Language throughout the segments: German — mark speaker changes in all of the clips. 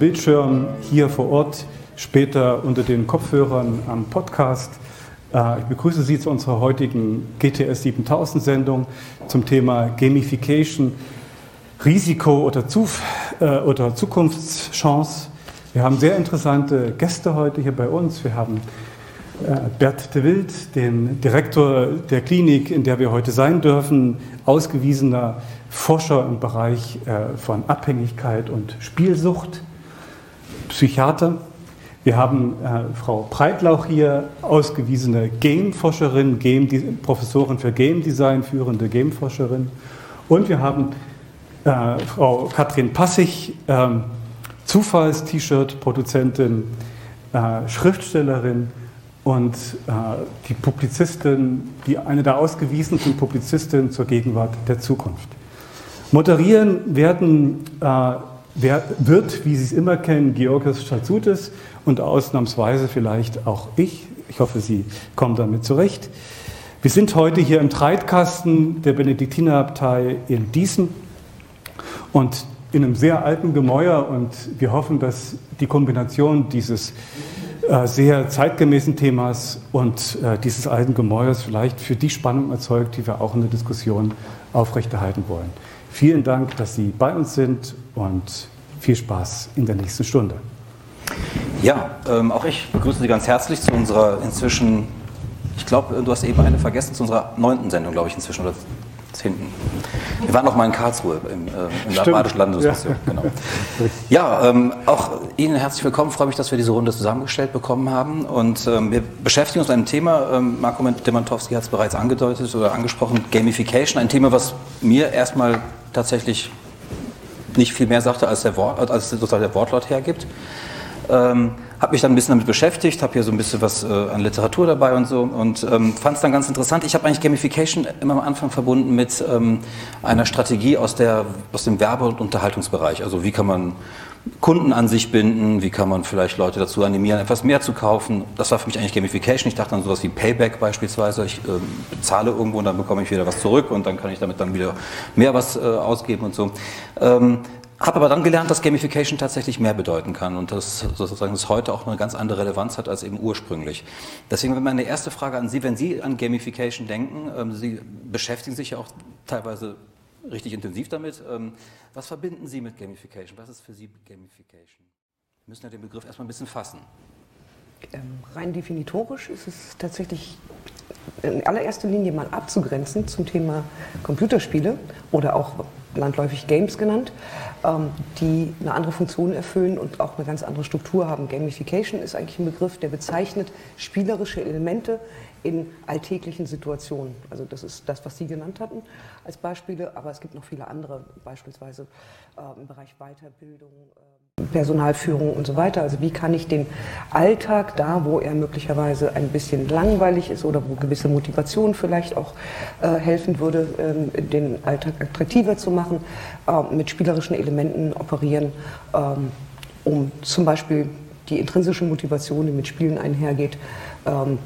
Speaker 1: Bildschirm hier vor Ort, später unter den Kopfhörern am Podcast. Äh, ich begrüße Sie zu unserer heutigen GTS 7000 Sendung zum Thema Gamification, Risiko oder, Zuf äh, oder Zukunftschance. Wir haben sehr interessante Gäste heute hier bei uns. Wir haben äh, Bert de Wild, den Direktor der Klinik, in der wir heute sein dürfen, ausgewiesener Forscher im Bereich von Abhängigkeit und Spielsucht. Psychiater. Wir haben äh, Frau Breitlauch hier, ausgewiesene Game-Forscherin, Game Professorin für Game Design, führende Game-Forscherin. Und wir haben äh, Frau Katrin Passig, äh, Zufalls-T-Shirt-Produzentin, äh, Schriftstellerin und äh, die Publizistin, die, eine der ausgewiesenen Publizistinnen zur Gegenwart der Zukunft. Moderieren werden äh, Wer wird, wie Sie es immer kennen, Georgios Chatzoutis und ausnahmsweise vielleicht auch ich. Ich hoffe, Sie kommen damit zurecht. Wir sind heute hier im Treitkasten der Benediktinerabtei in Diesen und in einem sehr alten Gemäuer und wir hoffen, dass die Kombination dieses äh, sehr zeitgemäßen Themas und äh, dieses alten Gemäuers vielleicht für die Spannung erzeugt, die wir auch in der Diskussion aufrechterhalten wollen. Vielen Dank, dass Sie bei uns sind und viel Spaß in der nächsten Stunde.
Speaker 2: Ja, ähm, auch ich begrüße Sie ganz herzlich zu unserer inzwischen, ich glaube, du hast eben eine vergessen, zu unserer neunten Sendung, glaube ich, inzwischen oder zehnten. Wir waren noch mal in Karlsruhe im, äh, in der Badischen Landesmission. Ja. Genau. ja, ähm, auch Ihnen herzlich willkommen. Freue mich, dass wir diese Runde zusammengestellt bekommen haben. Und ähm, wir beschäftigen uns mit einem Thema, ähm, Marco Demantowski hat es bereits angedeutet oder angesprochen, Gamification. Ein Thema, was mir erstmal tatsächlich nicht viel mehr sagte, als der, Wort, als sozusagen der Wortlaut hergibt. Ähm, habe mich dann ein bisschen damit beschäftigt, habe hier so ein bisschen was äh, an Literatur dabei und so und ähm, fand es dann ganz interessant. Ich habe eigentlich Gamification immer am Anfang verbunden mit ähm, einer Strategie aus, der, aus dem Werbe- und Unterhaltungsbereich. Also wie kann man Kunden an sich binden, wie kann man vielleicht Leute dazu animieren, etwas mehr zu kaufen. Das war für mich eigentlich Gamification. Ich dachte an sowas wie Payback beispielsweise. Ich äh, bezahle irgendwo und dann bekomme ich wieder was zurück und dann kann ich damit dann wieder mehr was äh, ausgeben und so. Ähm, habe aber dann gelernt, dass Gamification tatsächlich mehr bedeuten kann und dass sozusagen es heute auch eine ganz andere Relevanz hat als eben ursprünglich. Deswegen meine erste Frage an Sie, wenn Sie an Gamification denken, ähm, Sie beschäftigen sich ja auch teilweise richtig intensiv damit. Ähm, was verbinden Sie mit Gamification? Was ist für Sie Gamification? Wir müssen ja den Begriff erstmal ein bisschen fassen.
Speaker 3: Ähm, rein definitorisch ist es tatsächlich in allererster Linie mal abzugrenzen zum Thema Computerspiele oder auch landläufig Games genannt, ähm, die eine andere Funktion erfüllen und auch eine ganz andere Struktur haben. Gamification ist eigentlich ein Begriff, der bezeichnet spielerische Elemente in alltäglichen Situationen. Also das ist das, was Sie genannt hatten als Beispiele, aber es gibt noch viele andere, beispielsweise äh, im Bereich Weiterbildung. Äh, Personalführung und so weiter. Also wie kann ich den Alltag da, wo er möglicherweise ein bisschen langweilig ist oder wo gewisse Motivation vielleicht auch äh, helfen würde, ähm, den Alltag attraktiver zu machen, äh, mit spielerischen Elementen operieren, ähm, um zum Beispiel die intrinsische Motivation, die mit Spielen einhergeht, ähm,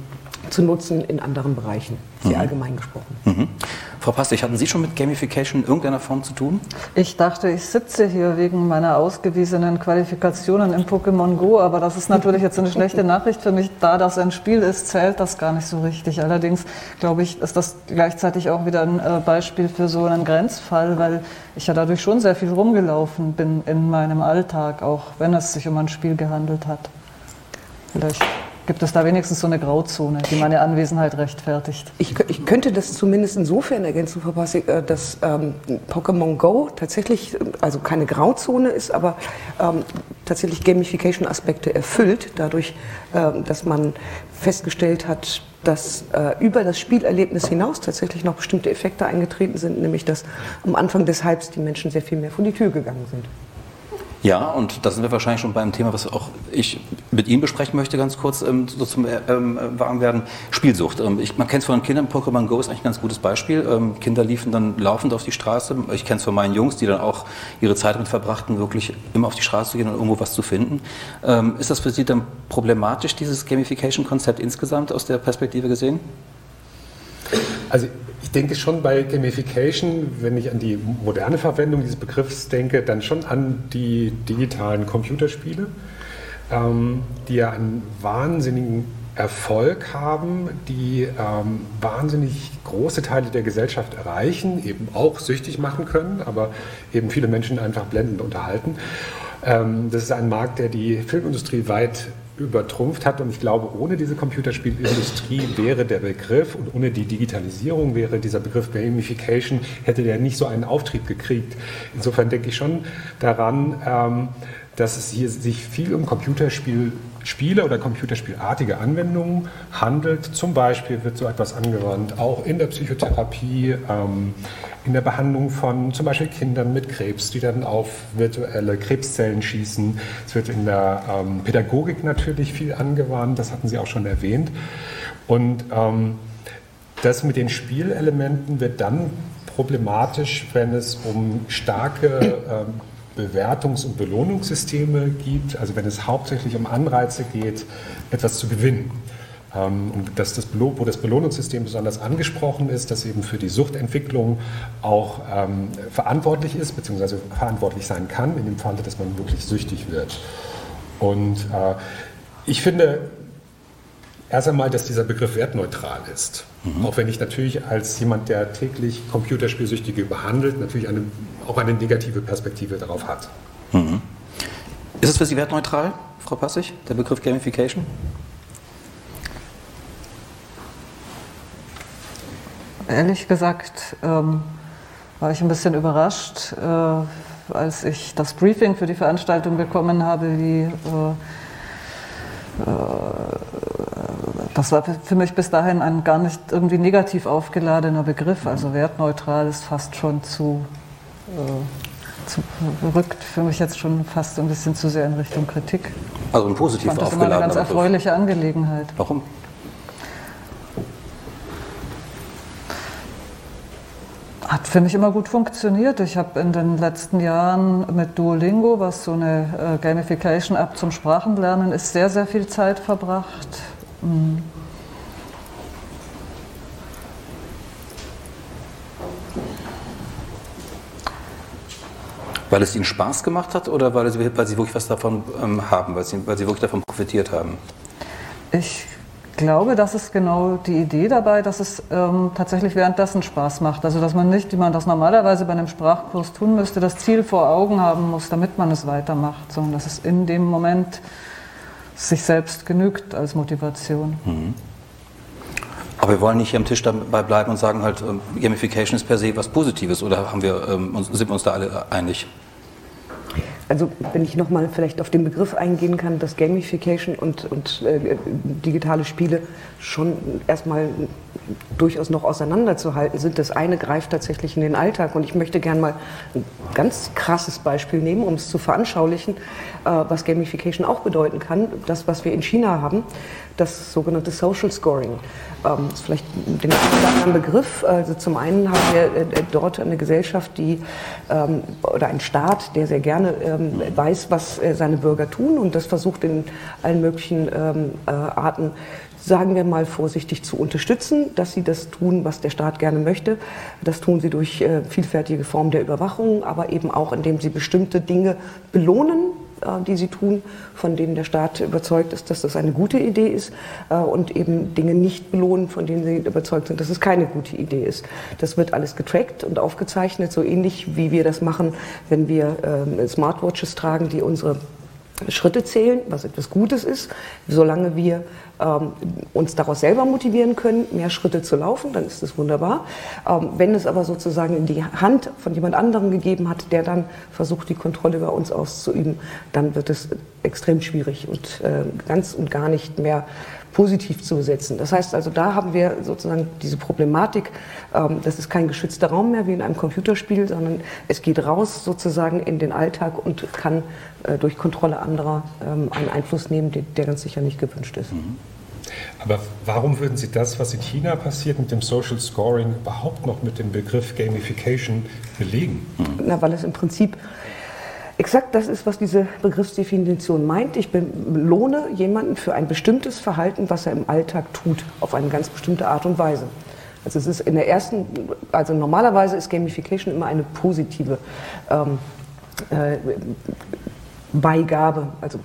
Speaker 3: zu nutzen in anderen Bereichen, sehr mhm. allgemein gesprochen. Mhm.
Speaker 2: Frau Pastig, hatten Sie schon mit Gamification in irgendeiner Form zu tun?
Speaker 4: Ich dachte, ich sitze hier wegen meiner ausgewiesenen Qualifikationen im Pokémon Go, aber das ist natürlich jetzt eine schlechte Nachricht für mich. Da das ein Spiel ist, zählt das gar nicht so richtig. Allerdings glaube ich, ist das gleichzeitig auch wieder ein äh, Beispiel für so einen Grenzfall, weil ich ja dadurch schon sehr viel rumgelaufen bin in meinem Alltag, auch wenn es sich um ein Spiel gehandelt hat.
Speaker 2: Vielleicht
Speaker 4: gibt es da wenigstens so eine Grauzone, die meine Anwesenheit rechtfertigt?
Speaker 3: Ich, ich könnte das zumindest insofern ergänzen, Frau Passig, äh, dass ähm, Pokémon Go tatsächlich, also keine Grauzone ist, aber ähm, tatsächlich Gamification-Aspekte erfüllt, dadurch, ähm, dass man festgestellt hat, dass äh, über das Spielerlebnis hinaus tatsächlich noch bestimmte Effekte eingetreten sind, nämlich dass am Anfang des Hypes die Menschen sehr viel mehr vor die Tür gegangen sind.
Speaker 2: Ja, und da sind wir wahrscheinlich schon beim Thema, was auch ich mit Ihnen besprechen möchte, ganz kurz ähm, so zum äh, ähm, Warmwerden. Spielsucht. Ähm, ich, man kennt es von den Kindern, Pokémon Go ist eigentlich ein ganz gutes Beispiel. Ähm, Kinder liefen dann laufend auf die Straße. Ich kenne es von meinen Jungs, die dann auch ihre Zeit damit verbrachten, wirklich immer auf die Straße zu gehen und irgendwo was zu finden. Ähm, ist das für Sie dann problematisch, dieses Gamification-Konzept insgesamt aus der Perspektive gesehen?
Speaker 5: Also ich denke schon bei Gamification, wenn ich an die moderne Verwendung dieses Begriffs denke, dann schon an die digitalen Computerspiele, ähm, die ja einen wahnsinnigen Erfolg haben, die ähm, wahnsinnig große Teile der Gesellschaft erreichen, eben auch süchtig machen können, aber eben viele Menschen einfach blendend unterhalten. Ähm, das ist ein Markt, der die Filmindustrie weit übertrumpft hat. Und ich glaube, ohne diese Computerspielindustrie wäre der Begriff und ohne die Digitalisierung wäre dieser Begriff Gamification, hätte der nicht so einen Auftrieb gekriegt. Insofern denke ich schon daran, ähm, dass es hier sich viel um Computerspiele oder computerspielartige Anwendungen handelt. Zum Beispiel wird so etwas angewandt, auch in der Psychotherapie, ähm, in der Behandlung von zum Beispiel Kindern mit Krebs, die dann auf virtuelle Krebszellen schießen. Es wird in der ähm, Pädagogik natürlich viel angewandt, das hatten Sie auch schon erwähnt. Und ähm, das mit den Spielelementen wird dann problematisch, wenn es um starke ähm, Bewertungs- und Belohnungssysteme gibt, also wenn es hauptsächlich um Anreize geht, etwas zu gewinnen. Ähm, und dass das, wo das Belohnungssystem besonders angesprochen ist, das eben für die Suchtentwicklung auch ähm, verantwortlich ist, beziehungsweise verantwortlich sein kann, in dem Falle, dass man wirklich süchtig wird. Und äh, ich finde erst einmal, dass dieser Begriff wertneutral ist. Mhm. Auch wenn ich natürlich als jemand, der täglich Computerspielsüchtige behandelt, natürlich eine, auch eine negative Perspektive darauf hat.
Speaker 2: Mhm. Ist es für Sie wertneutral, Frau Passig, der Begriff Gamification?
Speaker 4: Ehrlich gesagt ähm, war ich ein bisschen überrascht, äh, als ich das Briefing für die Veranstaltung bekommen habe, wie äh, das war für mich bis dahin ein gar nicht irgendwie negativ aufgeladener Begriff. Also wertneutral ist fast schon zu, äh, zu rückt für mich jetzt schon fast ein bisschen zu sehr in Richtung Kritik.
Speaker 2: Also ein positiv
Speaker 4: aufgeladener Das ist eine ganz erfreuliche Angelegenheit.
Speaker 2: Warum?
Speaker 4: Hat für mich immer gut funktioniert. Ich habe in den letzten Jahren mit Duolingo, was so eine äh, Gamification-App zum Sprachenlernen ist, sehr, sehr viel Zeit verbracht. Mhm.
Speaker 2: Weil es Ihnen Spaß gemacht hat oder weil Sie, weil Sie wirklich was davon ähm, haben, weil Sie, weil Sie wirklich davon profitiert haben?
Speaker 4: Ich glaube, das ist genau die Idee dabei, dass es ähm, tatsächlich währenddessen Spaß macht. Also dass man nicht, wie man das normalerweise bei einem Sprachkurs tun müsste, das Ziel vor Augen haben muss, damit man es weitermacht, sondern dass es in dem Moment sich selbst genügt als Motivation. Mhm.
Speaker 2: Aber wir wollen nicht hier am Tisch dabei bleiben und sagen halt, ähm, Gamification ist per se was Positives oder haben wir, ähm, sind wir uns da alle einig?
Speaker 3: Also wenn ich nochmal vielleicht auf den Begriff eingehen kann, dass Gamification und, und äh, digitale Spiele schon erstmal durchaus noch auseinanderzuhalten sind. Das eine greift tatsächlich in den Alltag und ich möchte gerne mal ein ganz krasses Beispiel nehmen, um es zu veranschaulichen, äh, was Gamification auch bedeuten kann. Das, was wir in China haben, das sogenannte Social Scoring. Ähm, ist vielleicht den anderen Begriff. Also zum einen haben wir äh, dort eine Gesellschaft, die ähm, oder ein Staat, der sehr gerne ähm, weiß, was äh, seine Bürger tun und das versucht in allen möglichen ähm, äh, Arten sagen wir mal vorsichtig, zu unterstützen, dass sie das tun, was der Staat gerne möchte. Das tun sie durch äh, vielfältige Formen der Überwachung, aber eben auch, indem sie bestimmte Dinge belohnen, äh, die sie tun, von denen der Staat überzeugt ist, dass das eine gute Idee ist äh, und eben Dinge nicht belohnen, von denen sie überzeugt sind, dass es keine gute Idee ist. Das wird alles getrackt und aufgezeichnet, so ähnlich wie wir das machen, wenn wir ähm, Smartwatches tragen, die unsere Schritte zählen, was etwas Gutes ist, solange wir ähm, uns daraus selber motivieren können, mehr Schritte zu laufen, dann ist das wunderbar. Ähm, wenn es aber sozusagen in die Hand von jemand anderem gegeben hat, der dann versucht, die Kontrolle über uns auszuüben, dann wird es extrem schwierig und äh, ganz und gar nicht mehr positiv zu besetzen. Das heißt also, da haben wir sozusagen diese Problematik, ähm, das ist kein geschützter Raum mehr wie in einem Computerspiel, sondern es geht raus sozusagen in den Alltag und kann äh, durch Kontrolle anderer ähm, einen Einfluss nehmen, der ganz sicher nicht gewünscht ist. Mhm.
Speaker 5: Aber warum würden Sie das, was in China passiert mit dem Social Scoring, überhaupt noch mit dem Begriff Gamification belegen?
Speaker 3: Na, weil es im Prinzip exakt das ist, was diese Begriffsdefinition meint. Ich belohne jemanden für ein bestimmtes Verhalten, was er im Alltag tut, auf eine ganz bestimmte Art und Weise. Also es ist in der ersten, also normalerweise ist Gamification immer eine positive ähm, äh, Beigabe, also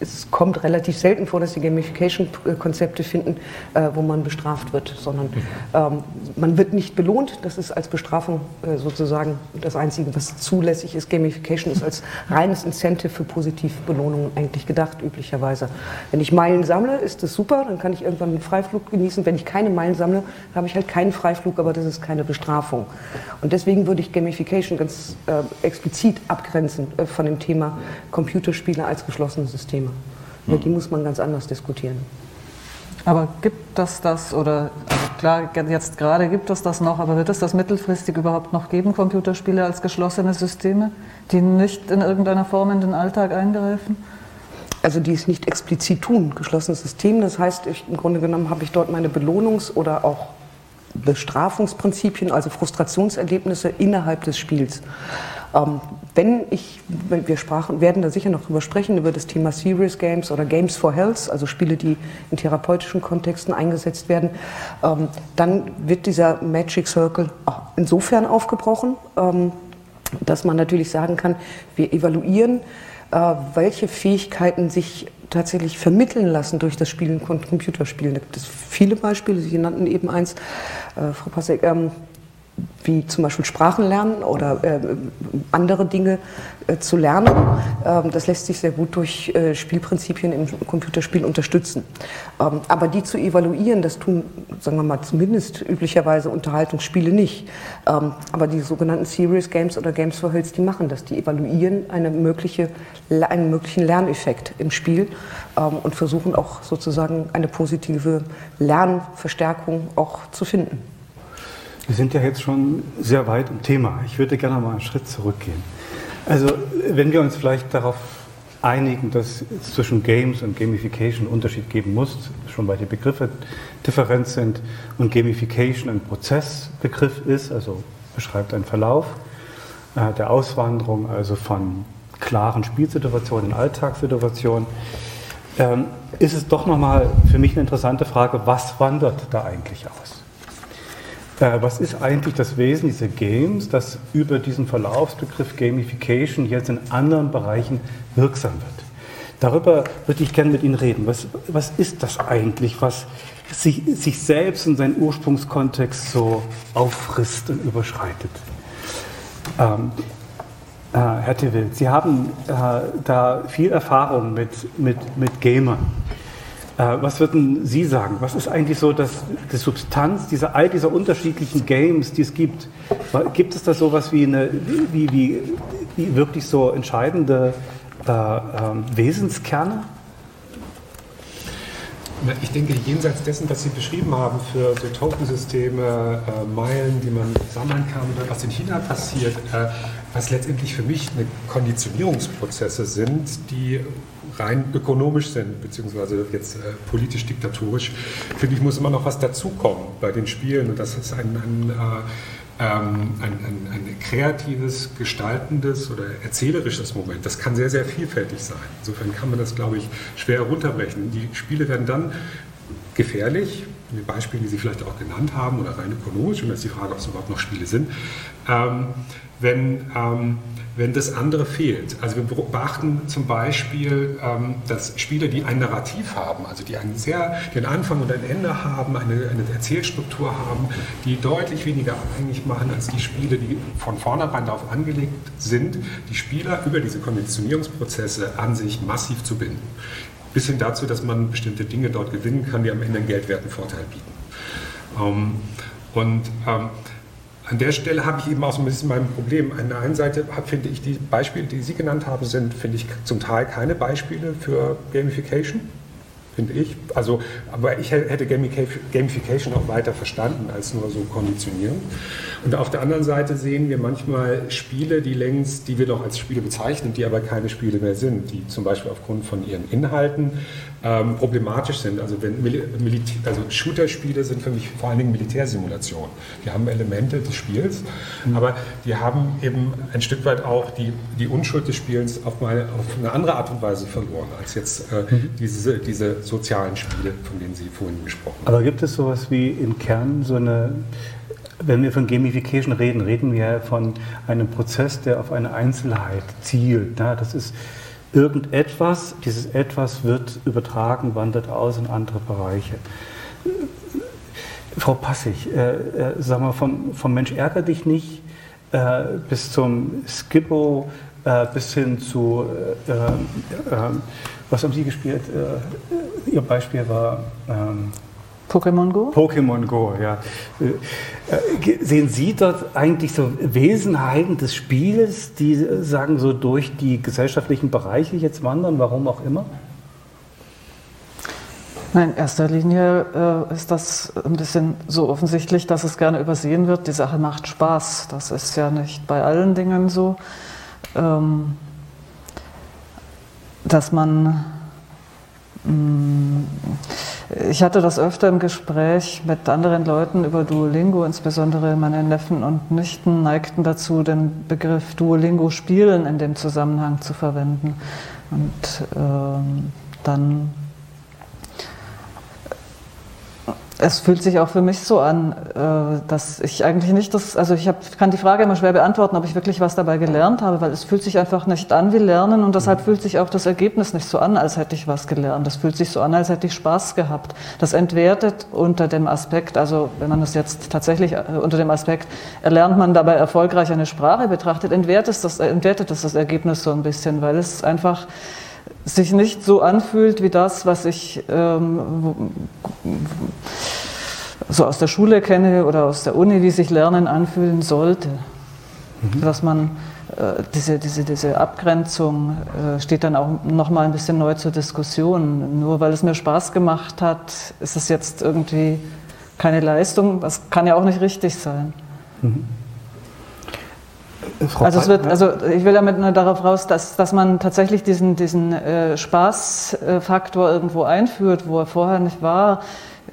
Speaker 3: es kommt relativ selten vor, dass die Gamification-Konzepte finden, äh, wo man bestraft wird, sondern ähm, man wird nicht belohnt. Das ist als Bestrafung äh, sozusagen das Einzige, was zulässig ist. Gamification ist als reines Incentive für Positivbelohnungen eigentlich gedacht, üblicherweise. Wenn ich Meilen sammle, ist das super, dann kann ich irgendwann einen Freiflug genießen. Wenn ich keine Meilen sammle, habe ich halt keinen Freiflug, aber das ist keine Bestrafung. Und deswegen würde ich Gamification ganz äh, explizit abgrenzen äh, von dem Thema Computerspiele als geschlossene Systeme. Hm. die muss man ganz anders diskutieren.
Speaker 4: Aber gibt das das, oder also klar, jetzt gerade gibt es das noch, aber wird es das mittelfristig überhaupt noch geben, Computerspiele als geschlossene Systeme, die nicht in irgendeiner Form in den Alltag eingreifen?
Speaker 3: Also die es nicht explizit tun, geschlossenes System. Das heißt, ich, im Grunde genommen habe ich dort meine Belohnungs- oder auch Bestrafungsprinzipien, also Frustrationserlebnisse innerhalb des Spiels. Ähm, wenn ich, wir sprachen, werden da sicher noch drüber sprechen, über das Thema Serious Games oder Games for Health, also Spiele, die in therapeutischen Kontexten eingesetzt werden, ähm, dann wird dieser Magic Circle insofern aufgebrochen, ähm, dass man natürlich sagen kann, wir evaluieren, äh, welche Fähigkeiten sich tatsächlich vermitteln lassen durch das Spielen von Computerspielen. Da gibt es viele Beispiele, Sie nannten eben eins, äh, Frau Passek, ähm, wie zum Beispiel Sprachen lernen oder äh, andere Dinge äh, zu lernen. Ähm, das lässt sich sehr gut durch äh, Spielprinzipien im Computerspiel unterstützen. Ähm, aber die zu evaluieren, das tun, sagen wir mal, zumindest üblicherweise Unterhaltungsspiele nicht. Ähm, aber die sogenannten Serious Games oder Games for Health, die machen das. Die evaluieren eine mögliche, einen möglichen Lerneffekt im Spiel ähm, und versuchen auch sozusagen eine positive Lernverstärkung auch zu finden.
Speaker 1: Wir sind ja jetzt schon sehr weit im Thema. Ich würde gerne mal einen Schritt zurückgehen. Also, wenn wir uns vielleicht darauf einigen, dass es zwischen Games und Gamification einen Unterschied geben muss, schon weil die Begriffe different sind und Gamification ein Prozessbegriff ist, also beschreibt einen Verlauf äh, der Auswanderung, also von klaren Spielsituationen in Alltagssituationen, ähm, ist es doch nochmal für mich eine interessante Frage, was wandert da eigentlich aus? Äh, was ist eigentlich das Wesen dieser Games, das über diesen Verlaufsbegriff Gamification jetzt in anderen Bereichen wirksam wird? Darüber würde ich gerne mit Ihnen reden. Was, was ist das eigentlich, was sich, sich selbst in seinen Ursprungskontext so auffrisst und überschreitet? Ähm, äh, Herr Tewil, Sie haben äh, da viel Erfahrung mit, mit, mit Gamern. Äh, was würden Sie sagen? Was ist eigentlich so das, die Substanz dieser, all dieser unterschiedlichen Games, die es gibt? Gibt es da sowas wie, eine, wie, wie, wie wirklich so entscheidende äh, äh, Wesenskerne?
Speaker 5: Ich denke, jenseits dessen, was Sie beschrieben haben für so Tokensysteme, äh, Meilen, die man sammeln kann, was in China passiert, äh, was letztendlich für mich eine Konditionierungsprozesse sind, die rein ökonomisch sind, beziehungsweise jetzt äh, politisch diktatorisch, finde ich, muss immer noch was dazukommen bei den Spielen. Und das ist ein, ein, äh, ähm, ein, ein, ein, kreatives, gestaltendes oder erzählerisches Moment. Das kann sehr, sehr vielfältig sein. Insofern kann man das, glaube ich, schwer runterbrechen. Die Spiele werden dann gefährlich, die Beispiele, die Sie vielleicht auch genannt haben, oder rein ökonomisch, und das ist die Frage, ob es überhaupt noch Spiele sind, ähm, wenn ähm, wenn das andere fehlt. Also wir beachten zum Beispiel, ähm, dass Spiele, die ein Narrativ haben, also die einen sehr, einen Anfang und ein Ende haben, eine, eine Erzählstruktur haben, die deutlich weniger abhängig machen als die Spiele, die von vornherein darauf angelegt sind, die Spieler über diese Konditionierungsprozesse an sich massiv zu binden. Bis hin dazu, dass man bestimmte Dinge dort gewinnen kann, die am Ende einen geldwerten Vorteil bieten. Ähm, und ähm, an der Stelle habe ich eben auch so ein bisschen mein Problem. An der einen Seite finde ich, die Beispiele, die Sie genannt haben, sind, finde ich, zum Teil keine Beispiele für Gamification finde ich. Also, aber ich hätte Gamification auch weiter verstanden als nur so Konditionieren. Und auf der anderen Seite sehen wir manchmal Spiele, die längst, die wir noch als Spiele bezeichnen, die aber keine Spiele mehr sind, die zum Beispiel aufgrund von ihren Inhalten ähm, problematisch sind. Also, wenn Militär, also Shooter-Spiele sind für mich vor allen Dingen Militärsimulationen. Die haben Elemente des Spiels, mhm. aber die haben eben ein Stück weit auch die, die Unschuld des Spiels auf, meine, auf eine andere Art und Weise verloren, als jetzt äh, mhm. diese, diese sozialen Spiele, von denen Sie vorhin gesprochen haben.
Speaker 1: Aber gibt es sowas wie im Kern so eine wenn wir von Gamification reden, reden wir von einem Prozess, der auf eine Einzelheit zielt. Das ist irgendetwas, dieses etwas wird übertragen, wandert aus in andere Bereiche. Frau Passig, äh, äh, sag mal, vom, vom Mensch ärger dich nicht äh, bis zum Skippo, äh, bis hin zu, äh, äh, was haben Sie gespielt? Ihr Beispiel war
Speaker 4: ähm, Pokémon Go?
Speaker 1: Pokémon Go, ja. Äh, sehen Sie dort eigentlich so Wesenheiten des Spieles, die sagen so durch die gesellschaftlichen Bereiche jetzt wandern, warum auch immer?
Speaker 4: Nein, in erster Linie äh, ist das ein bisschen so offensichtlich, dass es gerne übersehen wird. Die Sache macht Spaß. Das ist ja nicht bei allen Dingen so, ähm, dass man mh, mm, ich hatte das öfter im Gespräch mit anderen Leuten über Duolingo, insbesondere meine Neffen und Nichten neigten dazu, den Begriff Duolingo spielen in dem Zusammenhang zu verwenden. Und ähm, dann Es fühlt sich auch für mich so an, äh, dass ich eigentlich nicht das, also ich hab, kann die Frage immer schwer beantworten, ob ich wirklich was dabei gelernt habe, weil es fühlt sich einfach nicht an wie Lernen und deshalb fühlt sich auch das Ergebnis nicht so an, als hätte ich was gelernt. Das fühlt sich so an, als hätte ich Spaß gehabt. Das entwertet unter dem Aspekt, also wenn man das jetzt tatsächlich äh, unter dem Aspekt, erlernt man dabei erfolgreich eine Sprache betrachtet, entwertet das, entwertet das das Ergebnis so ein bisschen, weil es einfach sich nicht so anfühlt wie das, was ich ähm, so aus der Schule kenne oder aus der Uni, wie sich Lernen anfühlen sollte. Mhm. Dass man äh, diese, diese, diese Abgrenzung äh, steht dann auch nochmal ein bisschen neu zur Diskussion. Nur weil es mir Spaß gemacht hat, ist es jetzt irgendwie keine Leistung. Das kann ja auch nicht richtig sein. Mhm. Frau also, es wird, also ich will damit nur darauf raus, dass, dass man tatsächlich diesen, diesen äh, Spaßfaktor irgendwo einführt, wo er vorher nicht war,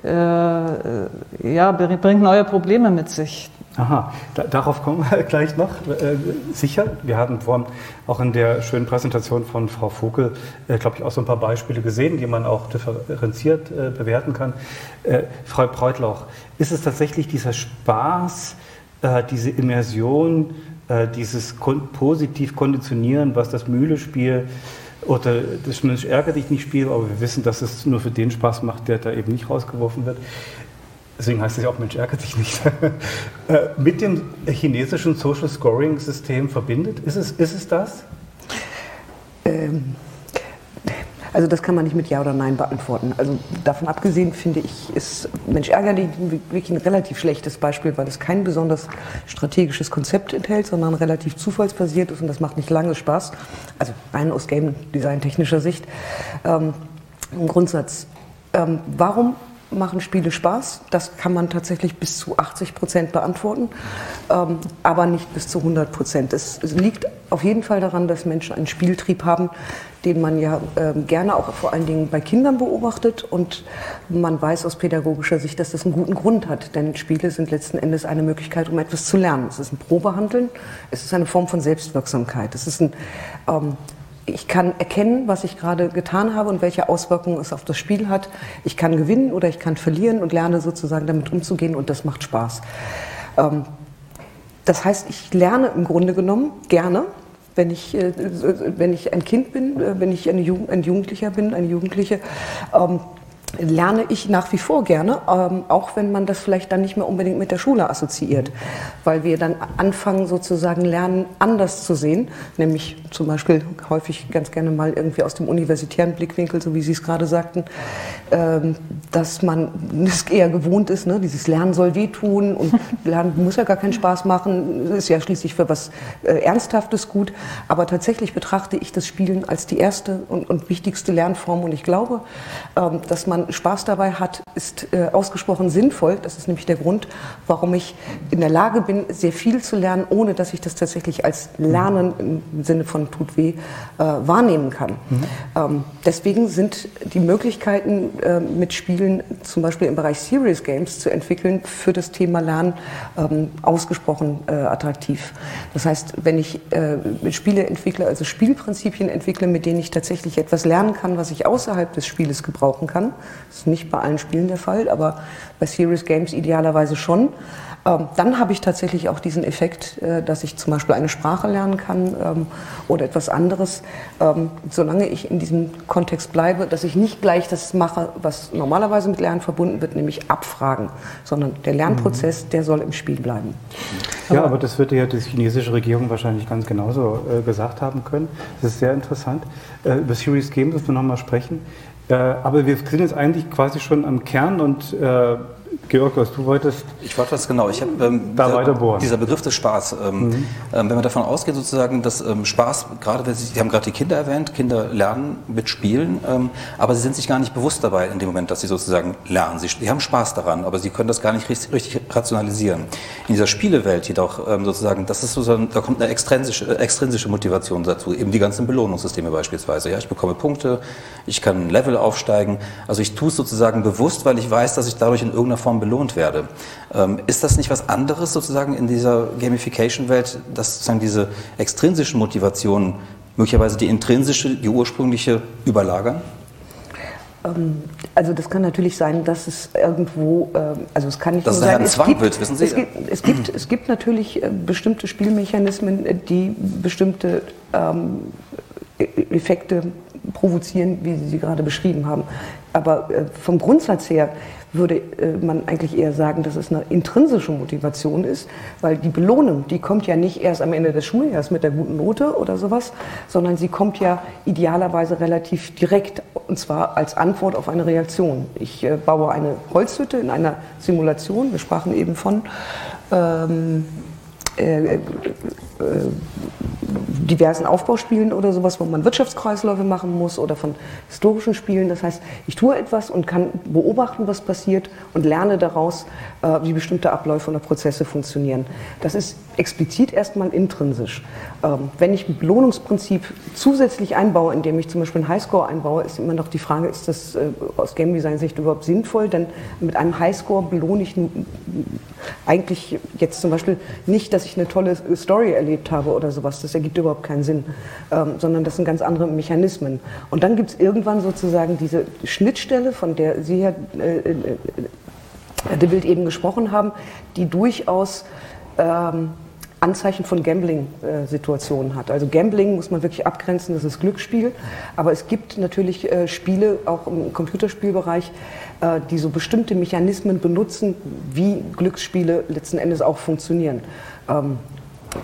Speaker 4: äh, ja, bringt neue Probleme mit sich.
Speaker 1: Aha, da, darauf kommen wir gleich noch. Äh, sicher, wir haben vorhin auch in der schönen Präsentation von Frau Vogel, äh, glaube ich, auch so ein paar Beispiele gesehen, die man auch differenziert äh, bewerten kann. Äh, Frau Breutlauch, ist es tatsächlich dieser Spaß, äh, diese Immersion, äh, dieses kon positiv Konditionieren, was das Mühlespiel oder das Mensch ärger dich nicht Spiel, aber wir wissen, dass es nur für den Spaß macht, der da eben nicht rausgeworfen wird. Deswegen heißt es ja auch Mensch ärgert dich nicht. Äh, mit dem chinesischen Social Scoring System verbindet. Ist es, ist es das?
Speaker 3: Ähm, also das kann man nicht mit Ja oder Nein beantworten. Also davon abgesehen finde ich, ist Mensch ärgerlich wirklich ein relativ schlechtes Beispiel, weil es kein besonders strategisches Konzept enthält, sondern relativ zufallsbasiert ist und das macht nicht lange Spaß. Also rein aus Game Design technischer Sicht. Ähm, Im Grundsatz, ähm, warum machen Spiele Spaß. Das kann man tatsächlich bis zu 80 Prozent beantworten, ähm, aber nicht bis zu 100 Prozent. Es, liegt auf jeden Fall daran, dass Menschen einen Spieltrieb haben, den man ja ähm, gerne auch vor allen Dingen bei Kindern beobachtet. Und man weiß aus pädagogischer Sicht, dass das einen guten Grund hat. Denn Spiele sind letzten Endes eine Möglichkeit, um etwas zu lernen. Es ist ein Probehandeln, es ist eine Form von Selbstwirksamkeit. Es ist ein ähm, ich kann erkennen, was ich gerade getan habe und welche Auswirkungen es auf das Spiel hat. Ich kann gewinnen oder ich kann verlieren und lerne sozusagen damit umzugehen und das macht Spaß. Ähm, das heißt, ich lerne im Grunde genommen gerne, wenn ich, äh, wenn ich ein Kind bin, äh, wenn ich eine Jugend, ein Jugendlicher bin, eine Jugendliche, ähm, lerne ich nach wie vor gerne, ähm, auch wenn man das vielleicht dann nicht mehr unbedingt mit der Schule assoziiert, weil wir dann anfangen sozusagen lernen, anders zu sehen, nämlich zum Beispiel häufig ganz gerne mal irgendwie aus dem universitären Blickwinkel, so wie Sie es gerade sagten, ähm, dass man es eher gewohnt ist, ne? dieses Lernen soll wehtun und Lernen muss ja gar keinen Spaß machen, ist ja schließlich für was äh, Ernsthaftes gut, aber tatsächlich betrachte ich das Spielen als die erste und, und wichtigste Lernform und ich glaube, ähm, dass man Spaß dabei hat, ist äh, ausgesprochen sinnvoll. Das ist nämlich der Grund, warum ich in der Lage bin, sehr viel zu lernen, ohne dass ich das tatsächlich als Lernen im Sinne von tut weh äh, wahrnehmen kann. Mhm. Ähm, deswegen sind die Möglichkeiten äh, mit Spielen, zum Beispiel im Bereich Serious Games zu entwickeln, für das Thema Lernen ähm, ausgesprochen äh, attraktiv. Das heißt, wenn ich äh, Spiele entwickle, also Spielprinzipien entwickle, mit denen ich tatsächlich etwas lernen kann, was ich außerhalb des Spieles gebrauchen kann, das ist nicht bei allen Spielen der Fall, aber bei Serious Games idealerweise schon. Ähm, dann habe ich tatsächlich auch diesen Effekt, äh, dass ich zum Beispiel eine Sprache lernen kann ähm, oder etwas anderes, ähm, solange ich in diesem Kontext bleibe, dass ich nicht gleich das mache, was normalerweise mit Lernen verbunden wird, nämlich abfragen, sondern der Lernprozess, mhm. der soll im Spiel bleiben.
Speaker 1: Ja, aber das wird ja die chinesische Regierung wahrscheinlich ganz genauso äh, gesagt haben können. Das ist sehr interessant. Äh, über Serious Games müssen wir nochmal sprechen. Äh, aber wir sind jetzt eigentlich quasi schon am Kern und äh, Georg, was du wolltest.
Speaker 2: Ich wollte das genau. Ich habe ähm, da dieser, dieser Begriff des Spaß. Ähm, mhm. ähm, wenn man davon ausgeht, sozusagen, dass ähm, Spaß, gerade wenn Sie, Sie haben gerade die Kinder erwähnt, Kinder lernen mit Spielen, ähm, aber sie sind sich gar nicht bewusst dabei in dem Moment, dass sie sozusagen lernen. Sie, sie haben Spaß daran, aber sie können das gar nicht richtig, richtig rationalisieren. In dieser Spielewelt jedoch ähm, sozusagen, das ist sozusagen, da kommt eine extrinsische, äh, extrinsische Motivation dazu, eben die ganzen Belohnungssysteme beispielsweise. Ja, ich bekomme Punkte, ich kann ein Level aufsteigen. Also ich tue es sozusagen bewusst, weil ich weiß, dass ich dadurch in irgendeiner Form belohnt werde. Ähm, ist das nicht was anderes sozusagen in dieser Gamification-Welt, dass sozusagen diese extrinsischen Motivationen möglicherweise die intrinsische, die ursprüngliche überlagern?
Speaker 3: Ähm, also das kann natürlich sein, dass es irgendwo, ähm, also es kann nicht
Speaker 2: dass
Speaker 3: nur sein,
Speaker 2: ein Zwang gibt, wird, wissen Sie?
Speaker 3: Es gibt, es gibt, es gibt natürlich äh, bestimmte Spielmechanismen, äh, die bestimmte ähm, e-, Effekte provozieren, wie Sie sie gerade beschrieben haben. Aber äh, vom Grundsatz her würde äh, man eigentlich eher sagen, dass es eine intrinsische Motivation ist, weil die Belohnung, die kommt ja nicht erst am Ende des Schuljahres mit der guten Note oder sowas, sondern sie kommt ja idealerweise relativ direkt und zwar als Antwort auf eine Reaktion. Ich äh, baue eine Holzhütte in einer Simulation, wir sprachen eben von. Ähm, äh, äh, diversen Aufbauspielen oder sowas, wo man Wirtschaftskreisläufe machen muss oder von historischen Spielen. Das heißt, ich tue etwas und kann beobachten, was passiert und lerne daraus, äh, wie bestimmte Abläufe oder Prozesse funktionieren. Das ist explizit erstmal intrinsisch. Ähm, wenn ich ein Belohnungsprinzip zusätzlich einbaue, indem ich zum Beispiel einen Highscore einbaue, ist immer noch die Frage, ist das äh, aus Game Design Sicht überhaupt sinnvoll? Denn mit einem Highscore belohne ich eigentlich jetzt zum Beispiel nicht, dass ich eine tolle Story erlebt habe oder sowas. Das ergibt überhaupt keinen Sinn, ähm, sondern das sind ganz andere Mechanismen. Und dann gibt es irgendwann sozusagen diese Schnittstelle, von der Sie, Herr äh, äh, De Wild, eben gesprochen haben, die durchaus ähm, Anzeichen von Gambling-Situationen hat. Also Gambling muss man wirklich abgrenzen, das ist Glücksspiel. Aber es gibt natürlich äh, Spiele, auch im Computerspielbereich, äh, die so bestimmte Mechanismen benutzen, wie Glücksspiele letzten Endes auch funktionieren. Ähm,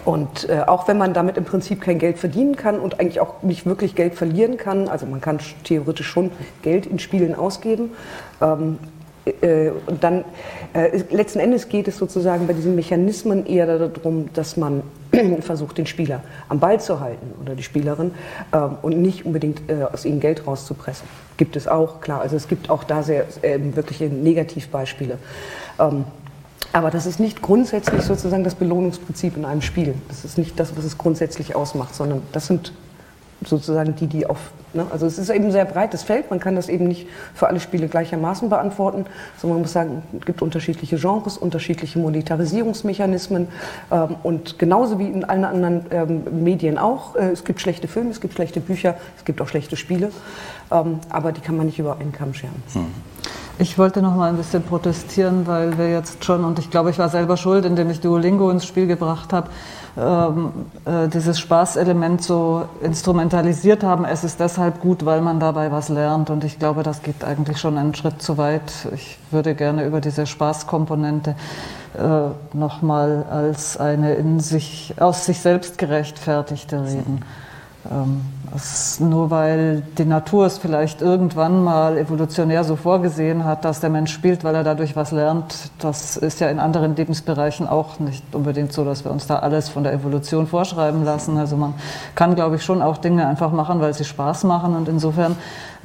Speaker 3: und äh, auch wenn man damit im Prinzip kein Geld verdienen kann und eigentlich auch nicht wirklich Geld verlieren kann, also man kann theoretisch schon Geld in Spielen ausgeben, ähm, äh, und dann äh, letzten Endes geht es sozusagen bei diesen Mechanismen eher darum, dass man versucht, den Spieler am Ball zu halten oder die Spielerin äh, und nicht unbedingt äh, aus ihnen Geld rauszupressen. Gibt es auch, klar. Also es gibt auch da sehr ähm, wirkliche Negativbeispiele. Ähm, aber das ist nicht grundsätzlich sozusagen das Belohnungsprinzip in einem Spiel. Das ist nicht das, was es grundsätzlich ausmacht, sondern das sind sozusagen die, die auf. Ne? Also es ist eben ein sehr breites Feld. Man kann das eben nicht für alle Spiele gleichermaßen beantworten, sondern man muss sagen, es gibt unterschiedliche Genres, unterschiedliche Monetarisierungsmechanismen ähm, und genauso wie in allen anderen ähm, Medien auch. Äh, es gibt schlechte Filme, es gibt schlechte Bücher, es gibt auch schlechte Spiele, ähm, aber die kann man nicht über einen Kamm scheren. Hm.
Speaker 4: Ich wollte noch mal ein bisschen protestieren, weil wir jetzt schon, und ich glaube, ich war selber schuld, indem ich Duolingo ins Spiel gebracht habe, ähm, äh, dieses Spaßelement so instrumentalisiert haben. Es ist deshalb gut, weil man dabei was lernt. Und ich glaube, das geht eigentlich schon einen Schritt zu weit. Ich würde gerne über diese Spaßkomponente äh, noch mal als eine in sich, aus sich selbst gerechtfertigte reden. Ähm, nur weil die Natur es vielleicht irgendwann mal evolutionär so vorgesehen hat, dass der Mensch spielt, weil er dadurch was lernt, das ist ja in anderen Lebensbereichen auch nicht unbedingt so, dass wir uns da alles von der Evolution vorschreiben lassen. Also man kann, glaube ich, schon auch Dinge einfach machen, weil sie Spaß machen. Und insofern,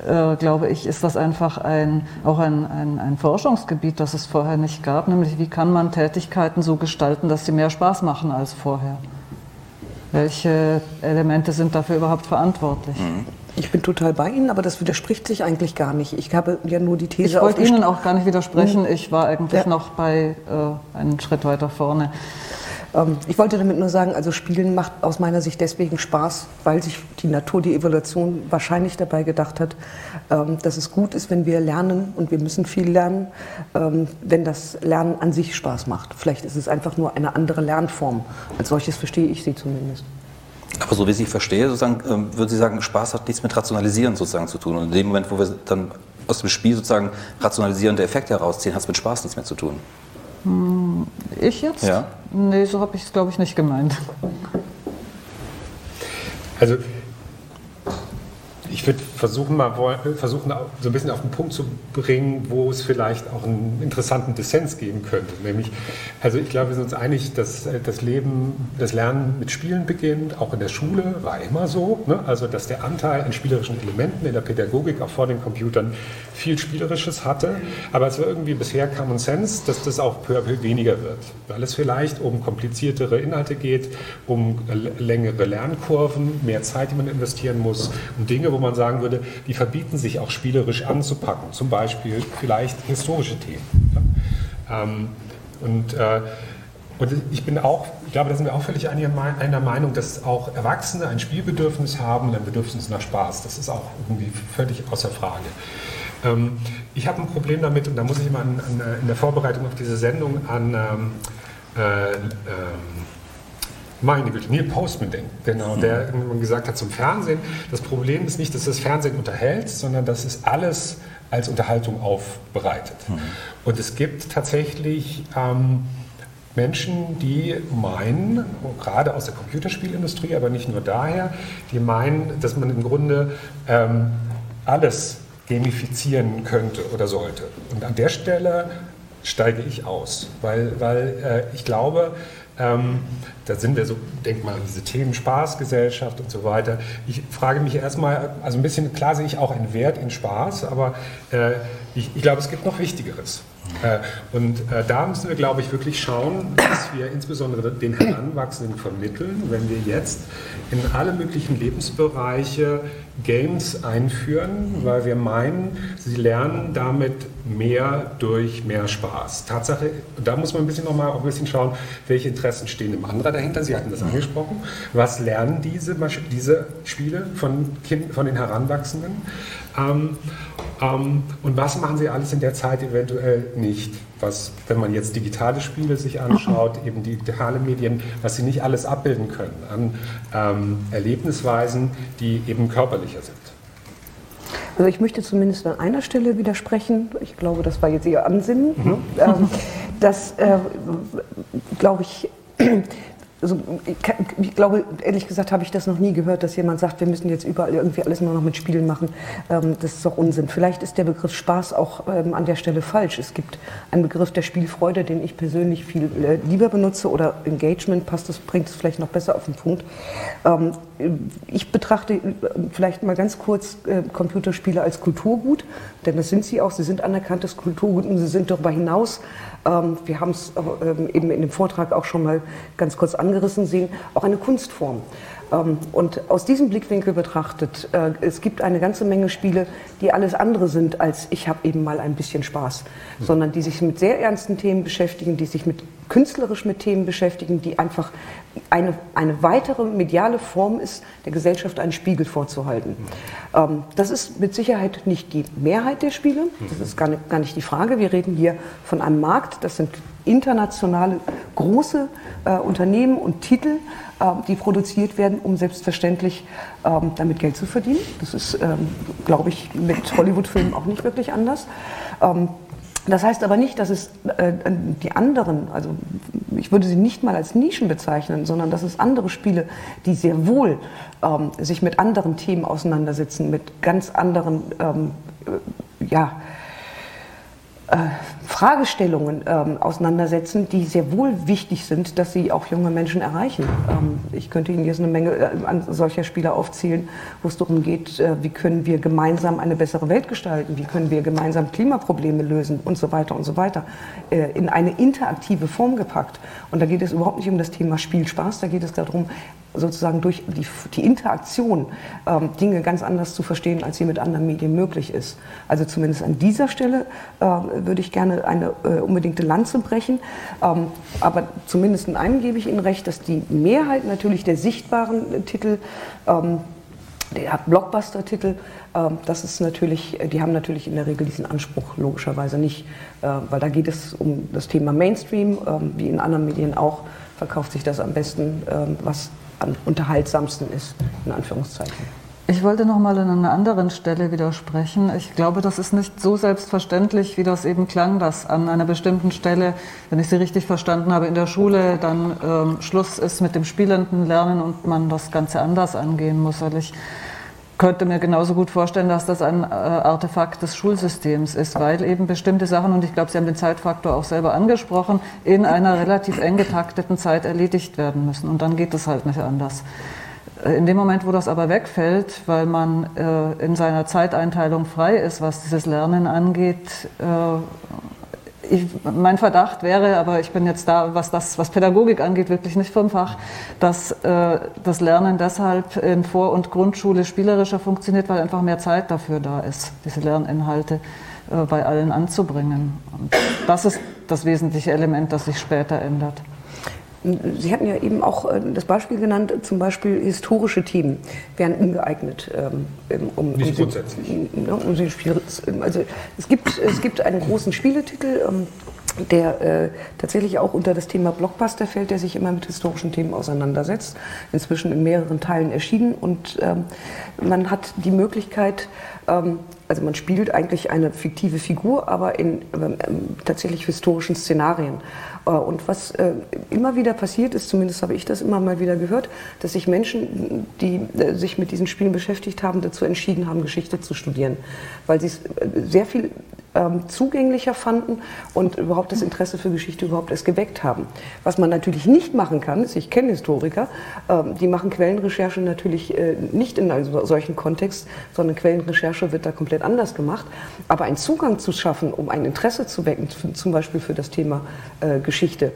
Speaker 4: äh, glaube ich, ist das einfach ein, auch ein, ein, ein Forschungsgebiet, das es vorher nicht gab, nämlich wie kann man Tätigkeiten so gestalten, dass sie mehr Spaß machen als vorher. Welche Elemente sind dafür überhaupt verantwortlich? Mhm.
Speaker 3: Ich bin total bei Ihnen, aber das widerspricht sich eigentlich gar nicht. Ich habe ja nur die These.
Speaker 4: Ich wollte Ihnen auch gar nicht widersprechen. Ich war eigentlich ja. noch bei äh, einen Schritt weiter vorne.
Speaker 3: Ähm, ich wollte damit nur sagen, also Spielen macht aus meiner Sicht deswegen Spaß, weil sich die Natur, die Evolution wahrscheinlich dabei gedacht hat, ähm, dass es gut ist, wenn wir lernen und wir müssen viel lernen, ähm, wenn das Lernen an sich Spaß macht. Vielleicht ist es einfach nur eine andere Lernform. Als solches verstehe ich sie zumindest.
Speaker 2: Aber so wie ich verstehe, sozusagen, würden Sie sagen, Spaß hat nichts mit Rationalisieren sozusagen zu tun. Und in dem Moment, wo wir dann aus dem Spiel sozusagen rationalisierende Effekte herausziehen, hat es mit Spaß nichts mehr zu tun.
Speaker 4: Hm, ich jetzt?
Speaker 2: Ja.
Speaker 4: Nee, so habe ich es, glaube ich, nicht gemeint.
Speaker 5: Also ich würde versuchen, mal versuchen, so ein bisschen auf den Punkt zu bringen, wo es vielleicht auch einen interessanten Dissens geben könnte. Nämlich, also ich glaube, wir sind uns einig, dass äh, das Leben, das Lernen mit Spielen beginnt, auch in der Schule war immer so. Ne? Also, dass der Anteil an spielerischen Elementen in der Pädagogik auch vor den Computern viel Spielerisches hatte. Aber es war irgendwie bisher Common Sense, dass das auch peu à peu weniger wird. Weil es vielleicht um kompliziertere Inhalte geht, um längere Lernkurven, mehr Zeit, die man investieren muss, um Dinge, wo man sagen würde, die verbieten sich auch spielerisch anzupacken. Zum Beispiel vielleicht historische Themen. Ähm, und äh, und ich bin auch, ich glaube, da sind wir auch völlig einer Meinung, dass auch Erwachsene ein Spielbedürfnis haben und ein Bedürfnis nach Spaß. Das ist auch irgendwie völlig außer Frage. Ähm, ich habe ein Problem damit, und da muss ich mal an, an, in der Vorbereitung auf diese Sendung an ähm, äh, ähm, meine Güte, Neil Postman genau, der irgendwann gesagt hat zum Fernsehen, das Problem ist nicht, dass das Fernsehen unterhält, sondern dass es alles als Unterhaltung aufbereitet. Mhm. Und es gibt tatsächlich ähm, Menschen, die meinen, gerade aus der Computerspielindustrie, aber nicht nur daher, die meinen, dass man im Grunde ähm, alles gamifizieren könnte oder sollte. Und an der Stelle steige ich aus, weil, weil äh, ich glaube, ähm, da sind wir so, denk mal an diese Themen Spaßgesellschaft und so weiter. Ich frage mich erstmal, also ein bisschen, klar sehe ich auch einen Wert in Spaß, aber äh, ich, ich glaube, es gibt noch Wichtigeres. Äh, und äh, da müssen wir, glaube ich, wirklich schauen, dass wir insbesondere den Heranwachsenden vermitteln, wenn wir jetzt in alle möglichen Lebensbereiche Games einführen, weil wir meinen, sie lernen damit mehr durch mehr Spaß. Tatsache, da muss man ein bisschen noch mal ein bisschen schauen, welche Interessen stehen im anderen dahinter. Sie hatten das angesprochen. Was lernen diese, diese Spiele von, kind, von den Heranwachsenden? Ähm, ähm, und was machen sie alles in der Zeit eventuell nicht? Was, wenn man jetzt digitale Spiele sich anschaut, eben digitale Medien, was sie nicht alles abbilden können an ähm, Erlebnisweisen, die eben körperlicher sind.
Speaker 3: Also ich möchte zumindest an einer Stelle widersprechen. Ich glaube, das war jetzt Ihr Ansinnen. Mhm. Ne? Ähm, dass, äh, glaube ich, also ich, ich, glaube, ehrlich gesagt habe ich das noch nie gehört, dass jemand sagt, wir müssen jetzt überall irgendwie alles nur noch mit Spielen machen. Ähm, das ist doch Unsinn. Vielleicht ist der Begriff Spaß auch ähm, an der Stelle falsch. Es gibt einen Begriff der Spielfreude, den ich persönlich viel äh, lieber benutze oder Engagement passt es, bringt es vielleicht noch besser auf den Punkt. Ähm, ich betrachte äh, vielleicht mal ganz kurz äh, Computerspiele als Kulturgut, denn das sind sie auch. Sie sind anerkanntes Kulturgut und sie sind darüber hinaus wir haben es ähm, eben in dem Vortrag auch schon mal ganz kurz angerissen sehen, auch eine Kunstform. Ähm, und aus diesem Blickwinkel betrachtet, äh, es gibt eine ganze Menge Spiele, die alles andere sind als ich habe eben mal ein bisschen Spaß, sondern die sich mit sehr ernsten Themen beschäftigen, die sich mit künstlerisch mit Themen beschäftigen, die einfach eine, eine weitere mediale Form ist, der Gesellschaft einen Spiegel vorzuhalten. Ähm, das ist mit Sicherheit nicht die Mehrheit der Spiele, das ist gar nicht, gar nicht die Frage. Wir reden hier von einem Markt, das sind internationale große äh, Unternehmen und Titel, äh, die produziert werden, um selbstverständlich ähm, damit Geld zu verdienen. Das ist, ähm, glaube ich, mit Hollywood-Filmen auch nicht wirklich anders. Ähm, das heißt aber nicht, dass es äh, die anderen, also ich würde sie nicht mal als Nischen bezeichnen, sondern dass es andere Spiele, die sehr wohl ähm, sich mit anderen Themen auseinandersetzen, mit ganz anderen, ähm, äh, ja, äh, Fragestellungen ähm, auseinandersetzen, die sehr wohl wichtig sind, dass sie auch junge Menschen erreichen. Ähm, ich könnte Ihnen jetzt eine Menge äh, an solcher Spiele aufzählen, wo es darum geht, äh, wie können wir gemeinsam eine bessere Welt gestalten, wie können wir gemeinsam Klimaprobleme lösen und so weiter und so weiter, äh, in eine interaktive Form gepackt. Und da geht es überhaupt nicht um das Thema Spielspaß, da geht es darum, sozusagen durch die, die Interaktion ähm, Dinge ganz anders zu verstehen, als sie mit anderen Medien möglich ist. Also zumindest an dieser Stelle äh, würde ich gerne eine äh, unbedingte Lanze brechen. Ähm, aber zumindest in einem gebe ich Ihnen recht, dass die Mehrheit natürlich der sichtbaren äh, Titel ähm, der Blockbuster-Titel, äh, das ist natürlich, die haben natürlich in der Regel diesen Anspruch logischerweise nicht, äh, weil da geht es um das Thema Mainstream, äh, wie in anderen Medien auch, verkauft sich das am besten, ähm, was am unterhaltsamsten ist, in Anführungszeichen.
Speaker 4: Ich wollte noch mal an einer anderen Stelle widersprechen. Ich glaube, das ist nicht so selbstverständlich, wie das eben klang, dass an einer bestimmten Stelle, wenn ich Sie richtig verstanden habe, in der Schule dann ähm, Schluss ist mit dem spielenden Lernen und man das Ganze anders angehen muss. Weil ich könnte mir genauso gut vorstellen, dass das ein äh, Artefakt des Schulsystems ist, weil eben bestimmte Sachen, und ich glaube, Sie haben den Zeitfaktor auch selber angesprochen, in einer relativ eng getakteten Zeit erledigt werden müssen. Und dann geht es halt nicht anders. Äh, in dem Moment, wo das aber wegfällt, weil man äh, in seiner Zeiteinteilung frei ist, was dieses Lernen angeht, ich, mein Verdacht wäre, aber ich bin jetzt da, was das, was Pädagogik angeht, wirklich nicht vom Fach, dass äh, das Lernen deshalb in Vor- und Grundschule spielerischer funktioniert, weil einfach mehr Zeit dafür da ist, diese Lerninhalte äh, bei allen anzubringen. Und das ist das wesentliche Element, das sich später ändert.
Speaker 3: Sie hatten ja eben auch äh, das Beispiel genannt, zum Beispiel historische Themen wären ungeeignet, ähm,
Speaker 5: um, Nicht um grundsätzlich.
Speaker 3: Sie, um sie Spiel, also es gibt, es gibt einen großen Spieletitel, ähm, der äh, tatsächlich auch unter das Thema Blockbuster fällt, der sich immer mit historischen Themen auseinandersetzt. Inzwischen in mehreren Teilen erschienen und ähm, man hat die Möglichkeit, ähm, also man spielt eigentlich eine fiktive Figur, aber in ähm, tatsächlich historischen Szenarien. Äh, und was äh, immer wieder passiert ist, zumindest habe ich das immer mal wieder gehört, dass sich Menschen, die äh, sich mit diesen Spielen beschäftigt haben, dazu entschieden haben, Geschichte zu studieren, weil sie es sehr viel ähm, zugänglicher fanden und überhaupt das Interesse für Geschichte überhaupt erst geweckt haben. Was man natürlich nicht machen kann, ist, ich kenne Historiker, ähm, die machen Quellenrecherche natürlich nicht in einem solchen Kontext, sondern Quellenrecherche wird da komplett anders gemacht. Aber einen Zugang zu schaffen, um ein Interesse zu wecken, zum Beispiel für das Thema äh, Geschichte,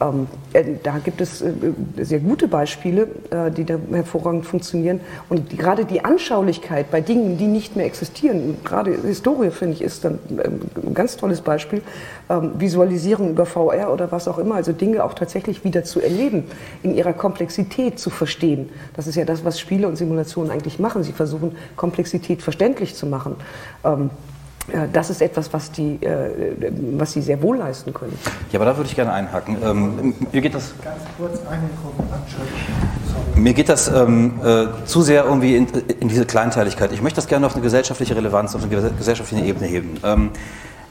Speaker 3: ähm, äh, da gibt es äh, sehr gute Beispiele, äh, die da hervorragend funktionieren. Und gerade die Anschaulichkeit bei Dingen, die nicht mehr existieren, gerade Historie, finde ich, ist dann ähm, ein ganz tolles Beispiel. Ähm, Visualisierung über VR oder was auch immer, also Dinge auch tatsächlich wieder zu erleben, in ihrer Komplexität zu verstehen. Das ist ja das, was Spiele und Simulationen eigentlich machen. Sie versuchen, Komplexität verständlich zu machen. Ähm, das ist etwas, was, die, äh, was sie sehr wohl leisten können.
Speaker 2: Ja, aber da würde ich gerne einhaken. Ähm, mir geht das. Ganz kurz Mir geht das ähm, äh, zu sehr irgendwie in, in, diese Kleinteiligkeit. Ich möchte das gerne auf eine gesellschaftliche Relevanz, auf eine gesellschaftliche Ebene heben. Ähm,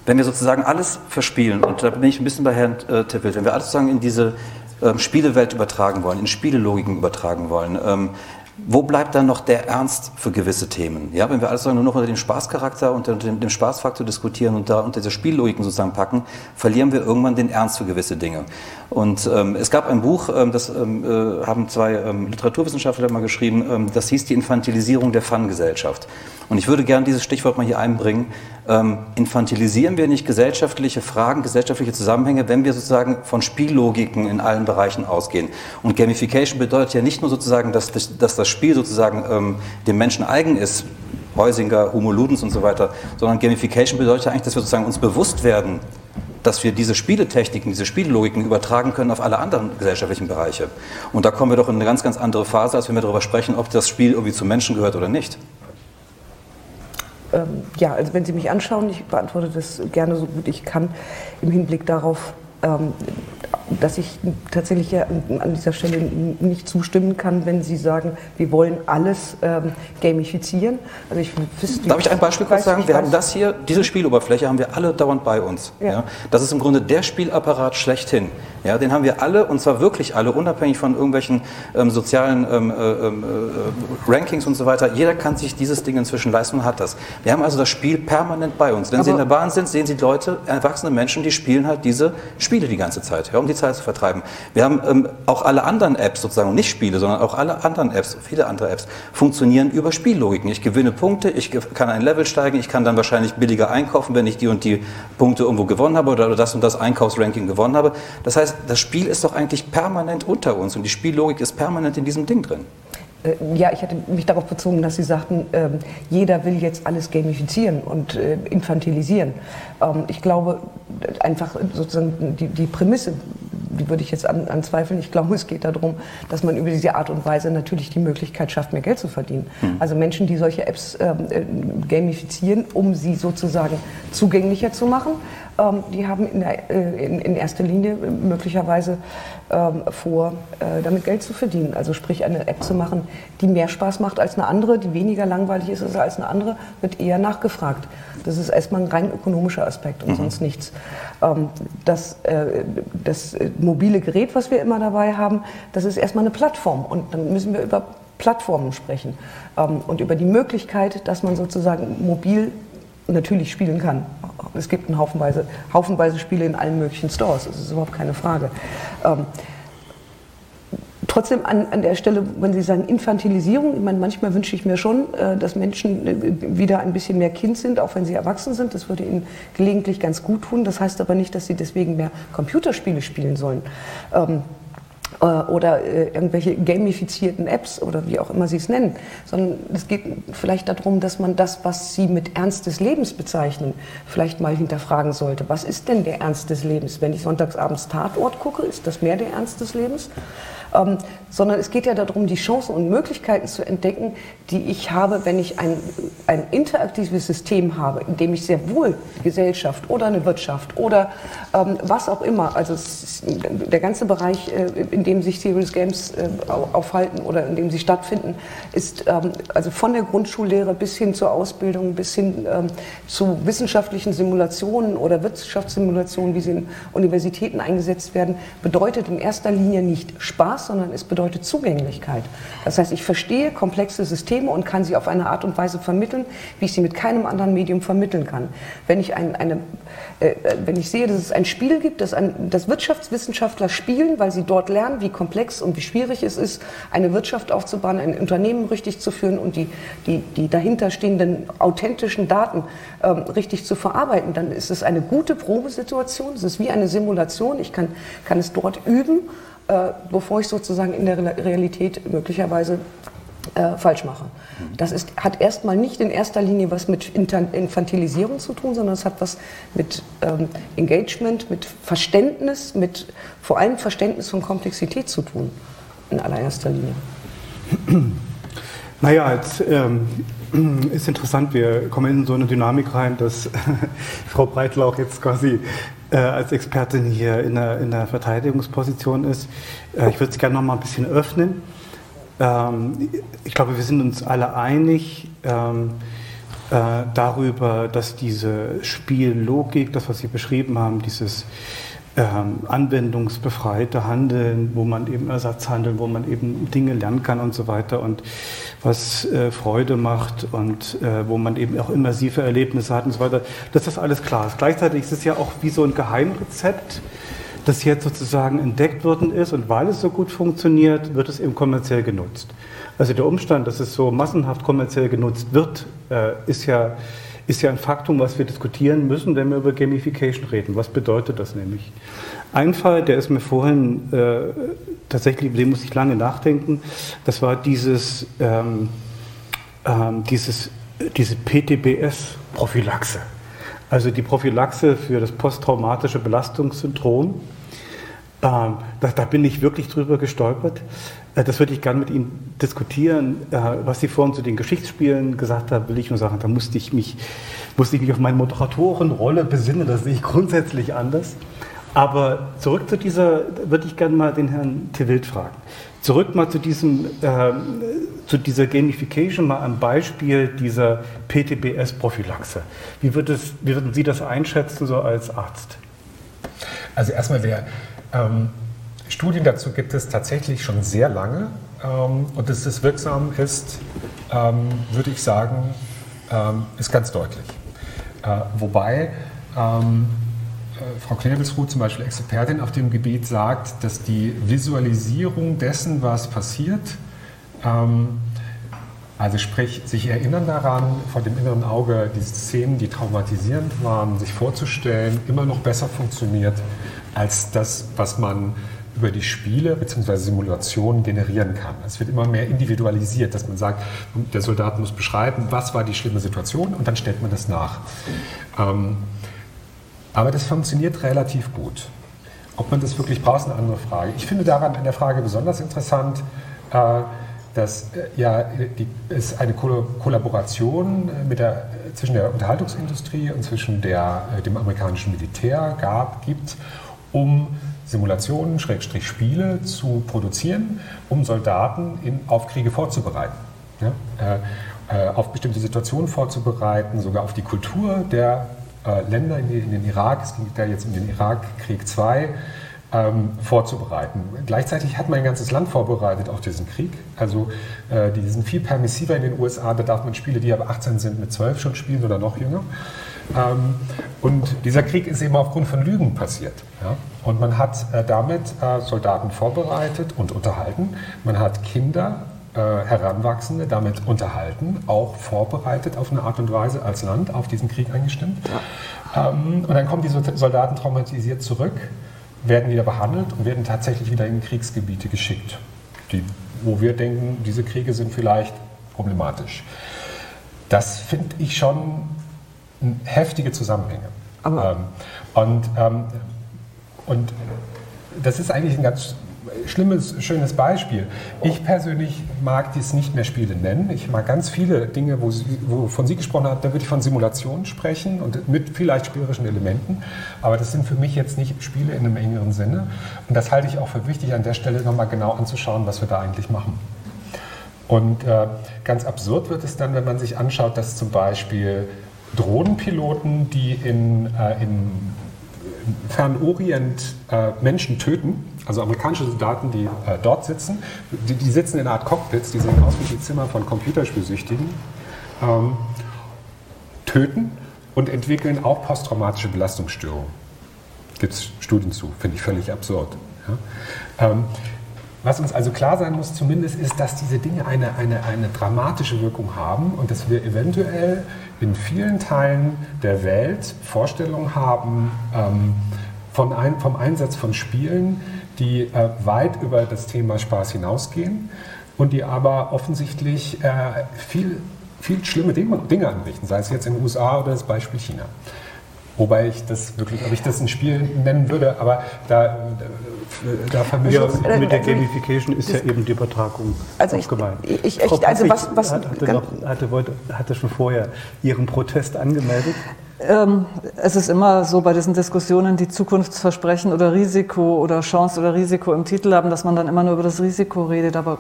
Speaker 2: wenn wir sozusagen alles verspielen, und da bin ich ein bisschen bei Herrn äh, Tippelt, wenn wir alles sozusagen in diese ähm, Spielewelt übertragen wollen, in Spielelogiken übertragen wollen, ähm, wo bleibt dann noch der Ernst für gewisse Themen? Ja, wenn wir alles nur noch unter dem Spaßcharakter, unter dem, dem Spaßfaktor diskutieren und da unter diese Spiellogiken sozusagen packen, verlieren wir irgendwann den Ernst für gewisse Dinge. Und ähm, es gab ein Buch, ähm, das ähm, äh, haben zwei ähm, Literaturwissenschaftler mal geschrieben, ähm, das hieß die Infantilisierung der Fun-Gesellschaft. Und ich würde gerne dieses Stichwort mal hier einbringen. Ähm, infantilisieren wir nicht gesellschaftliche Fragen, gesellschaftliche Zusammenhänge, wenn wir sozusagen von Spiellogiken in allen Bereichen ausgehen? Und Gamification bedeutet ja nicht nur sozusagen, dass, dass das Spiel sozusagen ähm, dem Menschen eigen ist, Heusinger, Homo Ludens und so weiter, sondern Gamification bedeutet eigentlich, dass wir sozusagen uns bewusst werden, dass wir diese Spieletechniken, diese Spiellogiken übertragen können auf alle anderen gesellschaftlichen Bereiche. Und da kommen wir doch in eine ganz, ganz andere Phase, als wenn wir darüber sprechen, ob das Spiel irgendwie zum Menschen gehört oder nicht.
Speaker 3: Ähm, ja, also wenn Sie mich anschauen, ich beantworte das gerne so gut ich kann im Hinblick darauf, ähm, dass ich tatsächlich ja an dieser Stelle nicht zustimmen kann, wenn Sie sagen, wir wollen alles ähm, gamifizieren.
Speaker 2: Also ich wüsste, Darf ich ein Beispiel kurz sagen? Wir haben das hier, diese Spieloberfläche haben wir alle dauernd bei uns. Ja. ja. Das ist im Grunde der Spielapparat schlechthin. Ja, den haben wir alle und zwar wirklich alle, unabhängig von irgendwelchen ähm, sozialen ähm, äh, ähm, äh, Rankings und so weiter. Jeder kann sich dieses Ding inzwischen leisten und hat das. Wir haben also das Spiel permanent bei uns. Wenn Aber Sie in der Bahn sind, sehen Sie Leute, erwachsene Menschen, die spielen halt diese Spiele die ganze Zeit, ja, um die Zeit zu vertreiben. Wir haben ähm, auch alle anderen Apps sozusagen, nicht Spiele, sondern auch alle anderen Apps, viele andere Apps, funktionieren über Spiellogiken. Ich gewinne Punkte, ich kann ein Level steigen, ich kann dann wahrscheinlich billiger einkaufen, wenn ich die und die Punkte irgendwo gewonnen habe oder das und das Einkaufsranking gewonnen habe. Das heißt, das Spiel ist doch eigentlich permanent unter uns und die Spiellogik ist permanent in diesem Ding drin.
Speaker 3: Äh, ja, ich hatte mich darauf bezogen, dass Sie sagten, ähm, jeder will jetzt alles gamifizieren und äh, infantilisieren. Ähm, ich glaube, einfach sozusagen die, die Prämisse, die würde ich jetzt an, anzweifeln. Ich glaube, es geht darum, dass man über diese Art und Weise natürlich die Möglichkeit schafft, mehr Geld zu verdienen. Mhm. Also Menschen, die solche Apps ähm, äh, gamifizieren, um sie sozusagen zugänglicher zu machen, ähm, die haben in, der, äh, in, in, erster Linie möglicherweise ähm, vor, äh, damit Geld zu verdienen. Also sprich eine App zu machen, die mehr Spaß macht als eine andere, die weniger langweilig ist als eine andere, wird eher nachgefragt. Das ist erstmal ein rein ökonomischer Aspekt und mhm. sonst nichts. Ähm, das, äh, das mobile Gerät, was wir immer dabei haben, das ist erstmal eine Plattform und dann müssen wir über Plattformen sprechen ähm, und über die Möglichkeit, dass man sozusagen mobil natürlich spielen kann. Es gibt einen Haufenweise, haufenweise Spiele in allen möglichen Stores, das ist überhaupt keine Frage. Ähm, trotzdem an, an der Stelle, wenn Sie sagen Infantilisierung, ich meine, manchmal wünsche ich mir schon, äh, dass Menschen äh, wieder ein bisschen mehr Kind sind, auch wenn sie erwachsen sind. Das würde ihnen gelegentlich ganz gut tun. Das heißt aber nicht, dass sie deswegen mehr Computerspiele spielen sollen. Ähm, äh, oder äh, irgendwelche gamifizierten Apps oder wie auch immer Sie es nennen, sondern es geht vielleicht darum, dass man das, was Sie mit Ernst des Lebens bezeichnen, vielleicht mal hinterfragen sollte. Was ist denn der Ernst des Lebens? Wenn ich sonntagsabends Tatort gucke, ist das mehr der Ernst des Lebens? Ähm, sondern es geht ja darum, die Chancen und Möglichkeiten zu entdecken, die ich habe, wenn ich ein, ein interaktives System habe, in dem ich sehr wohl Gesellschaft oder eine Wirtschaft oder ähm, was auch immer, also der ganze Bereich, äh, in dem sich Serious Games äh, aufhalten oder in dem sie stattfinden, ist ähm, also von der Grundschullehre bis hin zur Ausbildung, bis hin ähm, zu wissenschaftlichen Simulationen oder Wirtschaftssimulationen, wie sie in Universitäten eingesetzt werden, bedeutet in erster Linie nicht Spaß, sondern es bedeutet Zugänglichkeit. Das heißt, ich verstehe komplexe Systeme und kann sie auf eine Art und Weise vermitteln, wie ich sie mit keinem anderen Medium vermitteln kann. Wenn ich, ein, eine, äh, äh, wenn ich sehe, dass es ein Spiel gibt, das, ein, das Wirtschaftswissenschaftler spielen, weil sie dort lernen, wie komplex und wie schwierig es ist, eine Wirtschaft aufzubauen, ein Unternehmen richtig zu führen und die, die, die dahinterstehenden authentischen Daten ähm, richtig zu verarbeiten, dann ist es eine gute Probesituation. Es ist wie eine Simulation. Ich kann, kann es dort üben äh, bevor ich sozusagen in der Realität möglicherweise äh, falsch mache. Das ist, hat erstmal nicht in erster Linie was mit Infantilisierung zu tun, sondern es hat was mit ähm, Engagement, mit Verständnis, mit vor allem Verständnis von Komplexität zu tun, in allererster Linie.
Speaker 1: Naja, jetzt ähm, ist interessant, wir kommen in so eine Dynamik rein, dass Frau Breitlauch jetzt quasi äh, als Expertin hier in der, in der Verteidigungsposition ist. Äh, ich würde es gerne noch mal ein bisschen öffnen. Ähm, ich glaube, wir sind uns alle einig ähm, äh, darüber, dass diese Spiellogik, das, was Sie beschrieben haben, dieses ähm, anwendungsbefreite Handeln, wo man eben Ersatz handeln, wo man eben Dinge lernen kann und so weiter und was äh, Freude macht und äh, wo man eben auch immersive Erlebnisse hat und so weiter. Das ist alles klar. Gleichzeitig ist es ja auch wie so ein Geheimrezept, das jetzt sozusagen entdeckt worden ist und weil es so gut funktioniert, wird es eben kommerziell genutzt. Also der Umstand, dass es so massenhaft kommerziell genutzt wird, äh, ist ja ist ja ein Faktum, was wir diskutieren müssen, wenn wir über Gamification reden. Was bedeutet das nämlich? Ein Fall, der ist mir vorhin äh, tatsächlich, über den muss ich lange nachdenken, das war dieses, ähm, ähm, dieses, diese PTBS-Prophylaxe. Also die Prophylaxe für das posttraumatische Belastungssyndrom. Ähm, da, da, bin ich wirklich drüber gestolpert. Äh, das würde ich gerne mit Ihnen diskutieren. Äh, was Sie vorhin zu den Geschichtsspielen gesagt haben, will ich nur sagen, da musste ich mich, musste ich mich auf meine Moderatorenrolle besinnen. Das sehe ich grundsätzlich anders. Aber zurück zu dieser, würde ich gerne mal den Herrn Tewild fragen. Zurück mal zu, diesem, äh, zu dieser Gamification, mal am Beispiel dieser PTBS-Prophylaxe. Wie, wird wie würden Sie das einschätzen, so als Arzt?
Speaker 5: Also erstmal der ähm, Studien dazu gibt es tatsächlich schon sehr lange ähm, und dass es wirksam ist, ähm, würde ich sagen, ähm, ist ganz deutlich. Äh, wobei ähm, äh, Frau Knebelsruh, zum Beispiel Expertin auf dem Gebiet, sagt, dass die Visualisierung dessen, was passiert, ähm, also sprich, sich erinnern daran, vor dem inneren Auge diese Szenen, die traumatisierend waren, sich vorzustellen, immer noch besser funktioniert als das, was man über die Spiele bzw. Simulationen generieren kann. Es wird immer mehr individualisiert, dass man sagt, der Soldat muss beschreiben, was war die schlimme Situation und dann stellt man das nach. Ähm, aber das funktioniert relativ gut. Ob man das wirklich braucht, ist eine andere Frage. Ich finde daran in der Frage besonders interessant, äh, dass äh, ja, die, es eine Kollaboration äh, mit der, zwischen der Unterhaltungsindustrie und zwischen der, dem amerikanischen Militär gab, gibt, um Simulationen, Schrägstrich Spiele zu produzieren, um Soldaten in, auf Kriege vorzubereiten. Ja? Äh, auf bestimmte Situationen vorzubereiten, sogar auf die Kultur der äh, Länder in, in, den Irak, es ging da jetzt um den Irakkrieg 2, ähm, vorzubereiten. Gleichzeitig hat man ein ganzes Land vorbereitet auf diesen Krieg. Also äh, die sind viel permissiver in den USA, da darf man Spiele, die aber 18 sind, mit 12 schon spielen oder noch jünger. Ähm, und dieser Krieg ist eben aufgrund von Lügen passiert. Ja? Und man hat äh, damit äh, Soldaten vorbereitet und unterhalten. Man hat Kinder äh, Heranwachsende damit unterhalten, auch vorbereitet auf eine Art und Weise als Land auf diesen Krieg eingestimmt. Ja. Ähm, und dann kommen diese Soldaten traumatisiert zurück, werden wieder behandelt und werden tatsächlich wieder in Kriegsgebiete geschickt, die, wo wir denken, diese Kriege sind vielleicht problematisch. Das finde ich schon heftige Zusammenhänge. Ähm, und, ähm, und das ist eigentlich ein ganz schlimmes, schönes Beispiel. Ich persönlich mag dies nicht mehr Spiele nennen. Ich mag ganz viele Dinge, wo Sie, wovon Sie gesprochen haben, da würde ich von Simulationen sprechen und mit vielleicht spielerischen Elementen. Aber das sind für mich jetzt nicht Spiele in einem engeren Sinne. Und das halte ich auch für wichtig, an der Stelle nochmal genau anzuschauen, was wir da eigentlich machen. Und äh, ganz absurd wird es dann, wenn man sich anschaut, dass zum Beispiel Drohnenpiloten, die in, äh, im Fernorient äh, Menschen töten, also amerikanische Soldaten, die äh, dort sitzen, die, die, sitzen in einer Art Cockpits, die sehen aus wie die Zimmer von Computerspielsüchtigen, ähm, töten und entwickeln auch posttraumatische Belastungsstörungen. Gibt es Studien zu, finde ich völlig absurd. Ja? Ähm, was uns also klar sein muss zumindest, ist, dass diese Dinge eine, eine, eine dramatische Wirkung haben und dass wir eventuell in vielen Teilen der Welt Vorstellungen haben ähm, von ein, vom Einsatz von Spielen, die äh, weit über das Thema Spaß hinausgehen und die aber offensichtlich äh, viel, viel schlimme Dinge, anrichten, sei es jetzt in den USA oder das Beispiel China. Wobei ich das wirklich, ob ich das ein Spiel nennen würde, aber da, da vermischt
Speaker 1: ja, Mit der Gamification ist ja eben die Übertragung
Speaker 3: also ich, gemeint. Ich, ich, also was, was
Speaker 1: hatte, noch, hatte, hatte schon vorher Ihren Protest angemeldet?
Speaker 4: Ähm, es ist immer so bei diesen Diskussionen, die Zukunftsversprechen oder Risiko oder Chance oder Risiko im Titel haben, dass man dann immer nur über das Risiko redet. Aber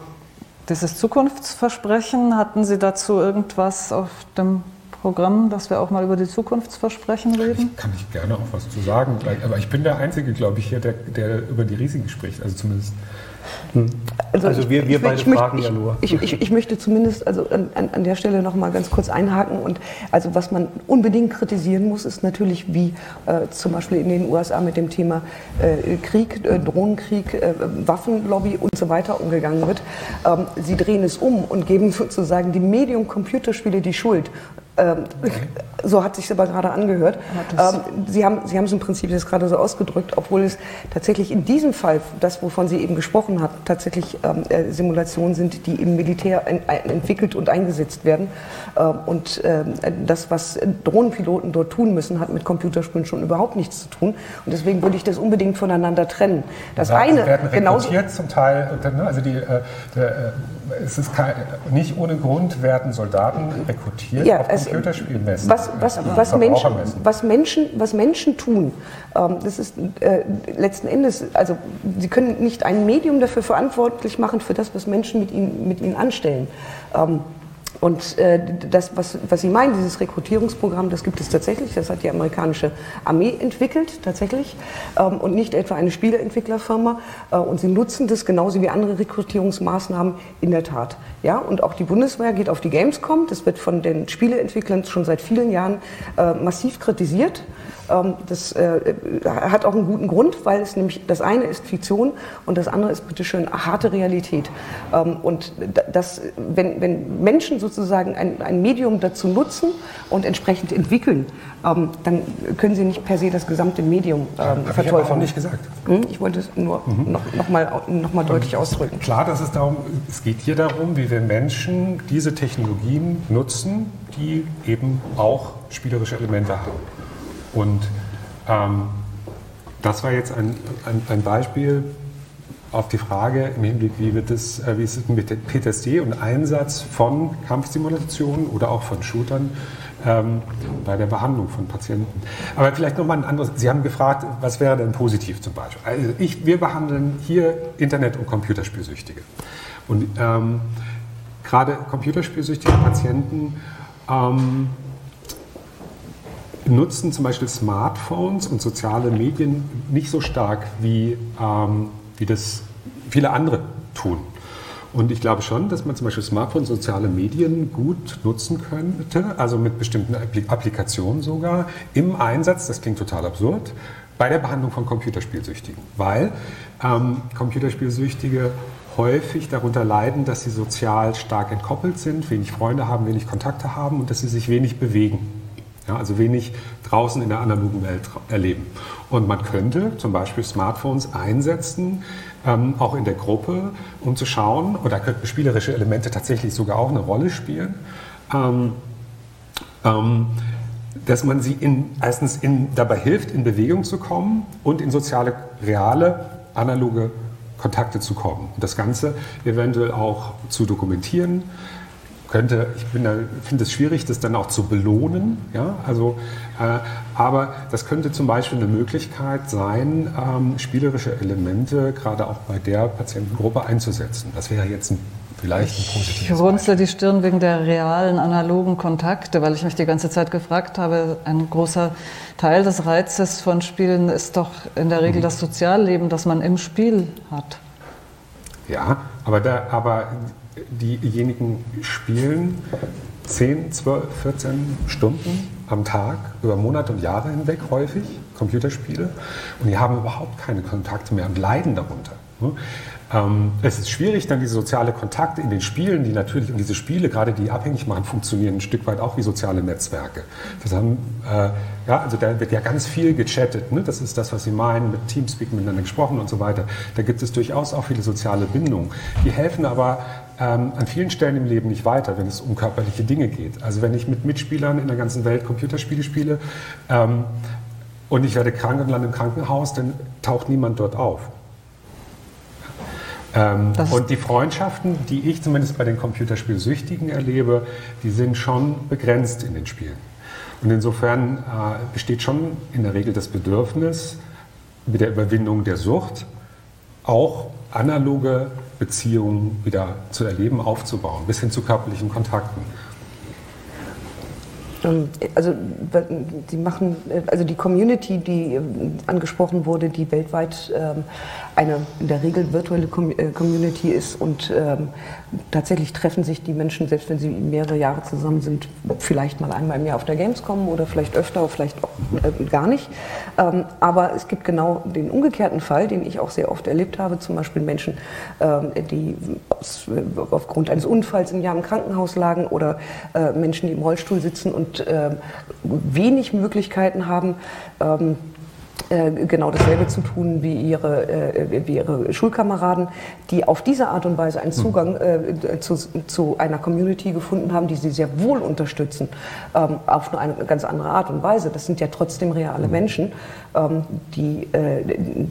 Speaker 4: dieses Zukunftsversprechen, hatten Sie dazu irgendwas auf dem Programm, dass wir auch mal über die Zukunftsversprechen reden?
Speaker 5: Ich kann ich gerne auch was zu sagen, aber ich bin der Einzige, glaube ich, hier, der, der über die Risiken spricht, also zumindest
Speaker 1: hm. Also, also, wir, wir beide fragen ja nur.
Speaker 3: Ich, ich, ich, möchte zumindest also an, an der Stelle noch mal ganz kurz einhaken. Und also was man unbedingt kritisieren muss, ist natürlich, wie äh, zum Beispiel in den USA mit dem Thema äh, Krieg, äh, Drohnenkrieg, äh, Waffenlobby und so weiter umgegangen wird. Ähm, sie drehen es um und geben sozusagen die Medium-Computerspiele die Schuld Ähm, so hat sich aber gerade angehört. Ähm, Sie, haben, Sie haben es im Prinzip jetzt gerade so ausgedrückt, obwohl es tatsächlich in diesem Fall, das wovon Sie eben gesprochen haben, tatsächlich ähm, äh, Simulationen sind, die im Militär ein, entwickelt und eingesetzt werden. Ähm, und ähm, das, was Drohnenpiloten dort tun müssen, hat mit Computerspielen schon überhaupt nichts zu tun. Und deswegen würde ich das unbedingt voneinander trennen. Das
Speaker 5: Ja,
Speaker 3: eine
Speaker 5: werden
Speaker 3: genauso
Speaker 5: zum Teil, dann, ne, also die, äh, der, äh, es ist kein, nicht ohne Grund werden Soldaten rekrutiert
Speaker 3: Ja,
Speaker 5: auf
Speaker 3: es-
Speaker 5: Computerspielmessen.
Speaker 3: was, was, was, Menschen,
Speaker 5: Verbrauchermessen.
Speaker 3: was, Menschen, was Menschen tun, ähm, das ist äh, letzten Endes, also sie können nicht ein Medium dafür verantwortlich machen für das, was Menschen mit ihnen, mit ihnen anstellen. Ähm, und äh, das, was, was Sie meinen, dieses Rekrutierungsprogramm, das gibt es tatsächlich. Das hat die amerikanische Armee entwickelt, tatsächlich. Ähm, und nicht etwa eine Spieleentwicklerfirma. Äh, und sie nutzen das genauso wie andere Rekrutierungsmaßnahmen in der Tat. Ja, und auch die Bundeswehr geht auf die Gamescom. Das wird von den Spieleentwicklern schon seit vielen Jahren äh, massiv kritisiert. Ähm, Das äh, hat auch einen guten Grund, weil es nämlich das eine ist Fiktion und das andere ist bitteschön harte Realität. Ähm, Und da- das, wenn, wenn Menschen sozusagen ein, ein Medium dazu nutzen und entsprechend entwickeln, ähm, dann können sie nicht per se das gesamte Medium ähm,
Speaker 5: Hab ich auch
Speaker 3: verteufeln.
Speaker 5: nicht gesagt.
Speaker 3: Hm, Ich wollte es nur noch, noch, mal, noch mal deutlich ausdrücken.
Speaker 5: Klar, dass es darum, es geht hier darum, wie wir Menschen diese Technologien nutzen, die eben auch spielerische Elemente haben. Und ähm, das war jetzt ein, ein, ein Beispiel auf die Frage im Hinblick, wie, wird es, äh, wie ist es mit PTSD und Einsatz von Kampfsimulationen oder auch von Shootern ähm, bei der Behandlung von Patienten. Aber vielleicht nochmal ein anderes. Sie haben gefragt, was wäre denn positiv zum Beispiel? Also ich, wir behandeln hier Internet- und Computerspielsüchtige. Und ähm, gerade computerspielsüchtige Patienten ähm, nutzen zum Beispiel Smartphones und soziale Medien nicht so stark, wie, ähm, wie das viele andere tun. Und ich glaube schon, dass man zum Beispiel Smartphones, soziale Medien gut nutzen könnte, also mit bestimmten Appli- Applikationen sogar, im Einsatz, das klingt total absurd, bei der Behandlung von Computerspielsüchtigen. Weil ähm, Computerspielsüchtige häufig darunter leiden, dass sie sozial stark entkoppelt sind, wenig Freunde haben, wenig Kontakte haben und dass sie sich wenig bewegen. Ja, also wenig draußen in der analogen Welt erleben. Und man könnte zum Beispiel Smartphones einsetzen, ähm, auch in der Gruppe, um zu schauen, oder könnten spielerische Elemente tatsächlich sogar auch eine Rolle spielen, ähm, ähm, dass man sie in, erstens in, dabei hilft, in Bewegung zu kommen und in soziale, reale, analoge Kontakte zu kommen. Und das Ganze eventuell auch zu dokumentieren, könnte, ich finde es schwierig, das dann auch zu belohnen. Ja? Also, äh, aber das könnte zum Beispiel eine Möglichkeit sein, ähm, spielerische Elemente gerade auch bei der Patientengruppe einzusetzen. Das wäre jetzt ein, vielleicht ein
Speaker 4: Ich
Speaker 5: positives
Speaker 4: runzle die Stirn wegen der realen analogen Kontakte, weil ich mich die ganze Zeit gefragt habe, ein großer Teil des Reizes von Spielen ist doch in der Regel das Sozialleben, das man im Spiel hat.
Speaker 5: Ja, aber, da, aber diejenigen spielen 10, 12, 14 Stunden am Tag über Monate und Jahre hinweg häufig Computerspiele und die haben überhaupt keine Kontakte mehr und leiden darunter. ne? Ähm, Es ist schwierig, dann diese soziale Kontakte in den Spielen, die natürlich, und diese Spiele, gerade die abhängig machen, funktionieren ein Stück weit auch wie soziale Netzwerke. Das haben, äh, ja, also da wird ja ganz viel gechattet, ne? das ist das, was Sie meinen, mit Teamspeak miteinander gesprochen und so weiter. Da gibt es durchaus auch viele soziale Bindungen. Die helfen aber ähm, an vielen Stellen im Leben nicht weiter, wenn es um körperliche Dinge geht. Also wenn ich mit Mitspielern in der ganzen Welt Computerspiele spiele ähm, und ich werde krank und lande im Krankenhaus, dann taucht niemand dort auf. Ähm, und die Freundschaften, die ich zumindest bei den Computerspielsüchtigen erlebe, die sind schon begrenzt in den Spielen. Und insofern äh, besteht schon in der Regel das Bedürfnis, mit der Überwindung der Sucht auch analoge Beziehungen wieder zu erleben, aufzubauen, bis hin zu körperlichen Kontakten.
Speaker 3: Also die machen, also die Community, die ähm, angesprochen wurde, die weltweit ähm, eine in der Regel virtuelle äh, Community ist und ähm, tatsächlich treffen sich die Menschen, selbst wenn sie mehrere Jahre zusammen sind, vielleicht mal einmal im Jahr auf der Gamescom oder vielleicht öfter, vielleicht auch äh, gar nicht. Aber es gibt genau den umgekehrten Fall, den ich auch sehr oft erlebt habe, zum Beispiel Menschen, die äh, aufgrund eines Unfalls im Jahr im Krankenhaus lagen oder Menschen, die im Rollstuhl sitzen und äh, wenig Möglichkeiten haben, ähm, äh, genau dasselbe zu tun wie ihre, äh, wie ihre Schulkameraden, die auf diese Art und Weise einen hm. Zugang äh, zu, zu, einer Community gefunden haben, die sie sehr wohl unterstützen, ähm, auf eine ganz andere Art und Weise. Das sind ja trotzdem reale hm. Menschen, ähm, die,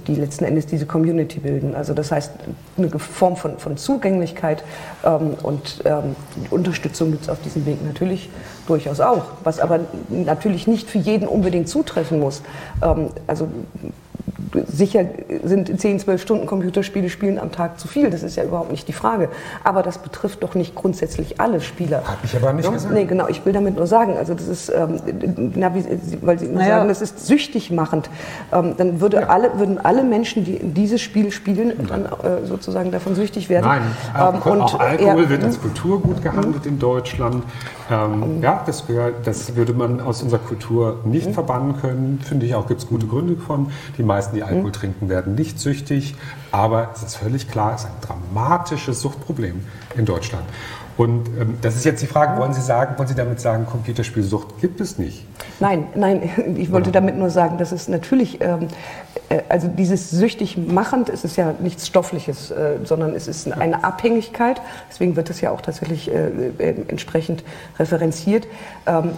Speaker 3: die letzten Endes diese Community bilden. Also das heißt, eine Form von, von Zugänglichkeit ähm, und Unterstützung gibt es auf diesem Weg natürlich durchaus auch, was aber natürlich nicht für jeden unbedingt zutreffen muss. also sicher sind 10, 12 Stunden Computerspiele spielen am Tag zu viel, das ist ja überhaupt nicht die Frage. Aber das betrifft doch nicht grundsätzlich alle Spieler.
Speaker 5: Habe ich aber nicht
Speaker 3: ja?
Speaker 5: gesagt.
Speaker 3: Nee, genau, ich will damit nur sagen, also das ist, ähm, na, wie, weil Sie naja. sagen, das ist süchtig machend, ähm, dann würde ja. alle, würden alle Menschen, die dieses Spiel spielen, dann äh, sozusagen davon süchtig werden.
Speaker 5: Nein, ähm, und auch Alkohol wird als Kulturgut gehandelt in Deutschland. Ähm, ja, das, wär, das, würde man aus unserer Kultur nicht mhm. verbannen können. Finde ich auch, gibt es gute Gründe von. Die meisten, die Alkohol mhm. trinken, werden nicht süchtig. Aber es ist völlig klar, es ist ein dramatisches Suchtproblem in Deutschland. Und ähm, das ist jetzt die Frage, wollen Sie sagen, wollen Sie damit sagen, Computerspielsucht gibt es nicht?
Speaker 3: Nein, nein, ich wollte Oder? damit nur sagen, dass es natürlich, ähm, äh, also dieses süchtig machend, es ist ja nichts Stoffliches, äh, sondern es ist eine Abhängigkeit, deswegen wird es ja auch tatsächlich äh, äh entsprechend referenziert. Ähm,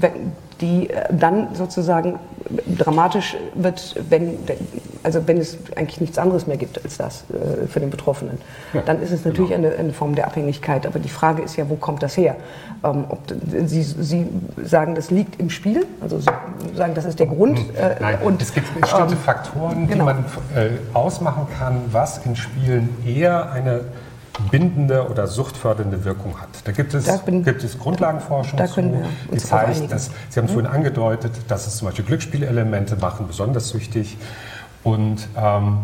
Speaker 3: wenn, die äh, dann sozusagen dramatisch wird, wenn, also wenn es eigentlich nichts anderes mehr gibt als das äh, für den Betroffenen. Ja, dann ist es natürlich genau. eine, eine, Form der Abhängigkeit. Aber die Frage ist ja, wo kommt das her? Ähm, ob, Sie, Sie sagen, das liegt im Spiel, also Sie sagen, das ist der Grund.
Speaker 5: Äh, Nein, und, es gibt bestimmte ähm, Faktoren, genau. die man äh, ausmachen kann, was in Spielen eher eine bindende oder suchtfördernde Wirkung hat. Da gibt es, da bin, gibt es Grundlagenforschung
Speaker 3: da zu,
Speaker 5: die zeigt, dass, Sie haben es mhm. vorhin angedeutet, dass es zum Beispiel Glücksspielelemente machen besonders süchtig und ähm,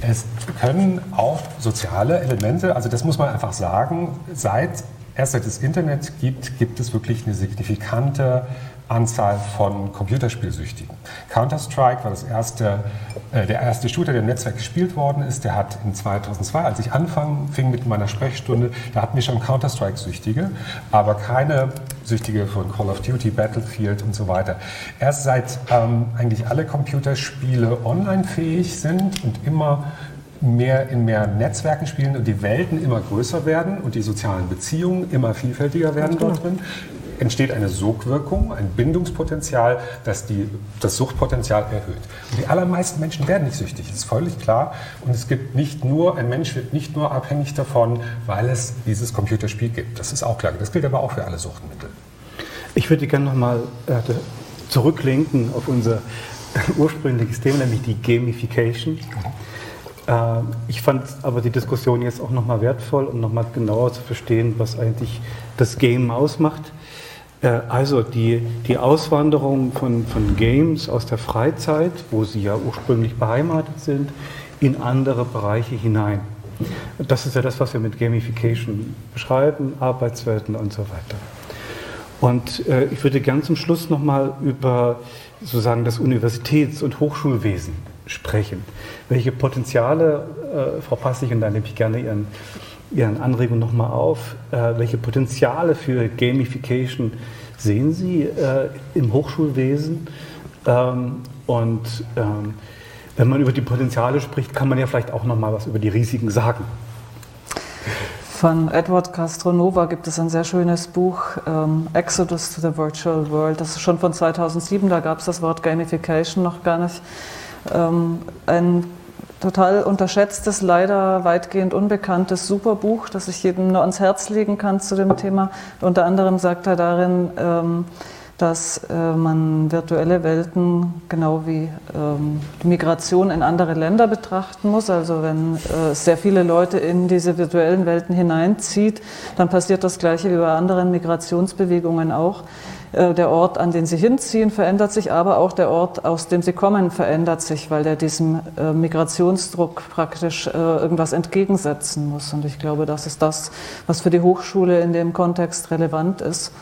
Speaker 5: es können auch soziale Elemente, also das muss man einfach sagen, seit erst seit es Internet gibt, gibt es wirklich eine signifikante Anzahl von Computerspielsüchtigen. Counter-Strike war das erste, äh, der erste Shooter, der im Netzwerk gespielt worden ist. Der hat in 2002, als ich anfing mit meiner Sprechstunde, da hatten wir schon Counter-Strike-Süchtige, aber keine Süchtige von Call of Duty, Battlefield und so weiter. Erst seit ähm, eigentlich alle Computerspiele online fähig sind und immer mehr in mehr Netzwerken spielen und die Welten immer größer werden und die sozialen Beziehungen immer vielfältiger werden dort drin, entsteht eine Sogwirkung, ein Bindungspotenzial, das die, das Suchtpotenzial erhöht. Und die allermeisten Menschen werden nicht süchtig, das ist völlig klar. Und es gibt nicht nur, ein Mensch wird nicht nur abhängig davon, weil es dieses Computerspiel gibt. Das ist auch klar. Das gilt aber auch für alle Suchtmittel.
Speaker 1: Ich würde gerne nochmal äh, zurücklenken auf unser ursprüngliches Thema, nämlich die Gamification. Äh, ich fand aber die Diskussion jetzt auch nochmal wertvoll, um nochmal genauer zu verstehen, was eigentlich das Game ausmacht. Äh, also die, die Auswanderung von, von Games aus der Freizeit, wo sie ja ursprünglich beheimatet sind, in andere Bereiche hinein. Das ist ja das, was wir mit Gamification beschreiben, Arbeitswelten und so weiter. Und äh, ich würde gern zum Schluss nochmal über sozusagen das Universitäts- und Hochschulwesen sprechen. Welche Potenziale, äh, Frau Passig, und da nehme ich gerne Ihren, Ihren Anregungen nochmal auf, äh, welche Potenziale für Gamification sehen Sie äh, im Hochschulwesen? Ähm, und ähm, wenn man über die Potenziale spricht, kann man ja vielleicht auch nochmal was über die Risiken sagen.
Speaker 4: Von Edward Castronova gibt es ein sehr schönes Buch, ähm, Exodus to the Virtual World. Das ist schon von 2007, da gab es das Wort Gamification noch gar nicht. Ähm, ein total unterschätztes, leider weitgehend unbekanntes Superbuch, das ich jedem nur ans Herz legen kann zu dem Thema. Unter anderem sagt er darin, ähm, dass äh, man virtuelle Welten genau wie ähm, die Migration in andere Länder betrachten muss. Also wenn äh, sehr viele Leute in diese virtuellen Welten hineinzieht, dann passiert das gleiche wie bei anderen Migrationsbewegungen auch. Äh, der Ort, an den sie hinziehen, verändert sich, aber auch der Ort, aus dem sie kommen, verändert sich, weil der diesem äh, Migrationsdruck praktisch äh, irgendwas entgegensetzen muss. Und ich glaube, das ist das, was für die Hochschule in dem Kontext relevant ist.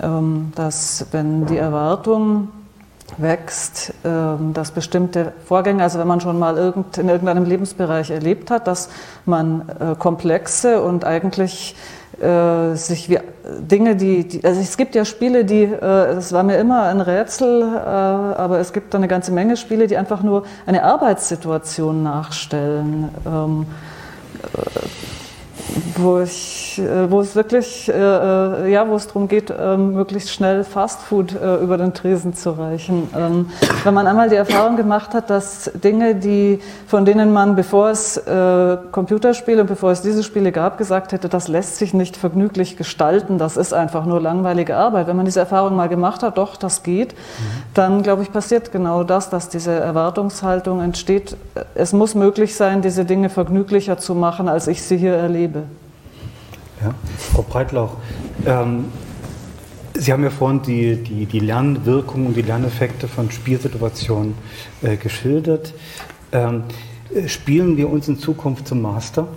Speaker 4: Ähm, dass wenn die Erwartung wächst, ähm, dass bestimmte Vorgänge, also wenn man schon mal in irgendeinem Lebensbereich erlebt hat, dass man komplexe und eigentlich äh, sich wie Dinge, die, die, also es gibt ja Spiele, die, äh, das war mir immer ein Rätsel, aber es gibt eine ganze Menge Spiele, die einfach nur eine Arbeitssituation nachstellen. Ähm, wo, ich, äh, wo es wirklich, äh, äh, ja, wo es darum geht, ähm, möglichst schnell Fastfood über den Tresen zu reichen. Ähm, wenn man einmal die Erfahrung gemacht hat, dass Dinge, die, von denen man, bevor es Computerspiele und bevor es diese Spiele gab, gesagt hätte, das lässt sich nicht vergnüglich gestalten, das ist einfach nur langweilige Arbeit. Wenn man diese Erfahrung mal gemacht hat, doch, das geht, mhm. dann, glaube ich, passiert genau das, dass diese Erwartungshaltung entsteht. Es muss möglich sein, diese Dinge vergnüglicher zu machen, als ich sie hier erlebe.
Speaker 1: Ja. Frau Breitlauch, ähm, Sie haben ja vorhin die, die, die Lernwirkungen und die Lerneffekte von Spielsituationen äh, geschildert. Ähm, spielen wir uns in Zukunft zum Master?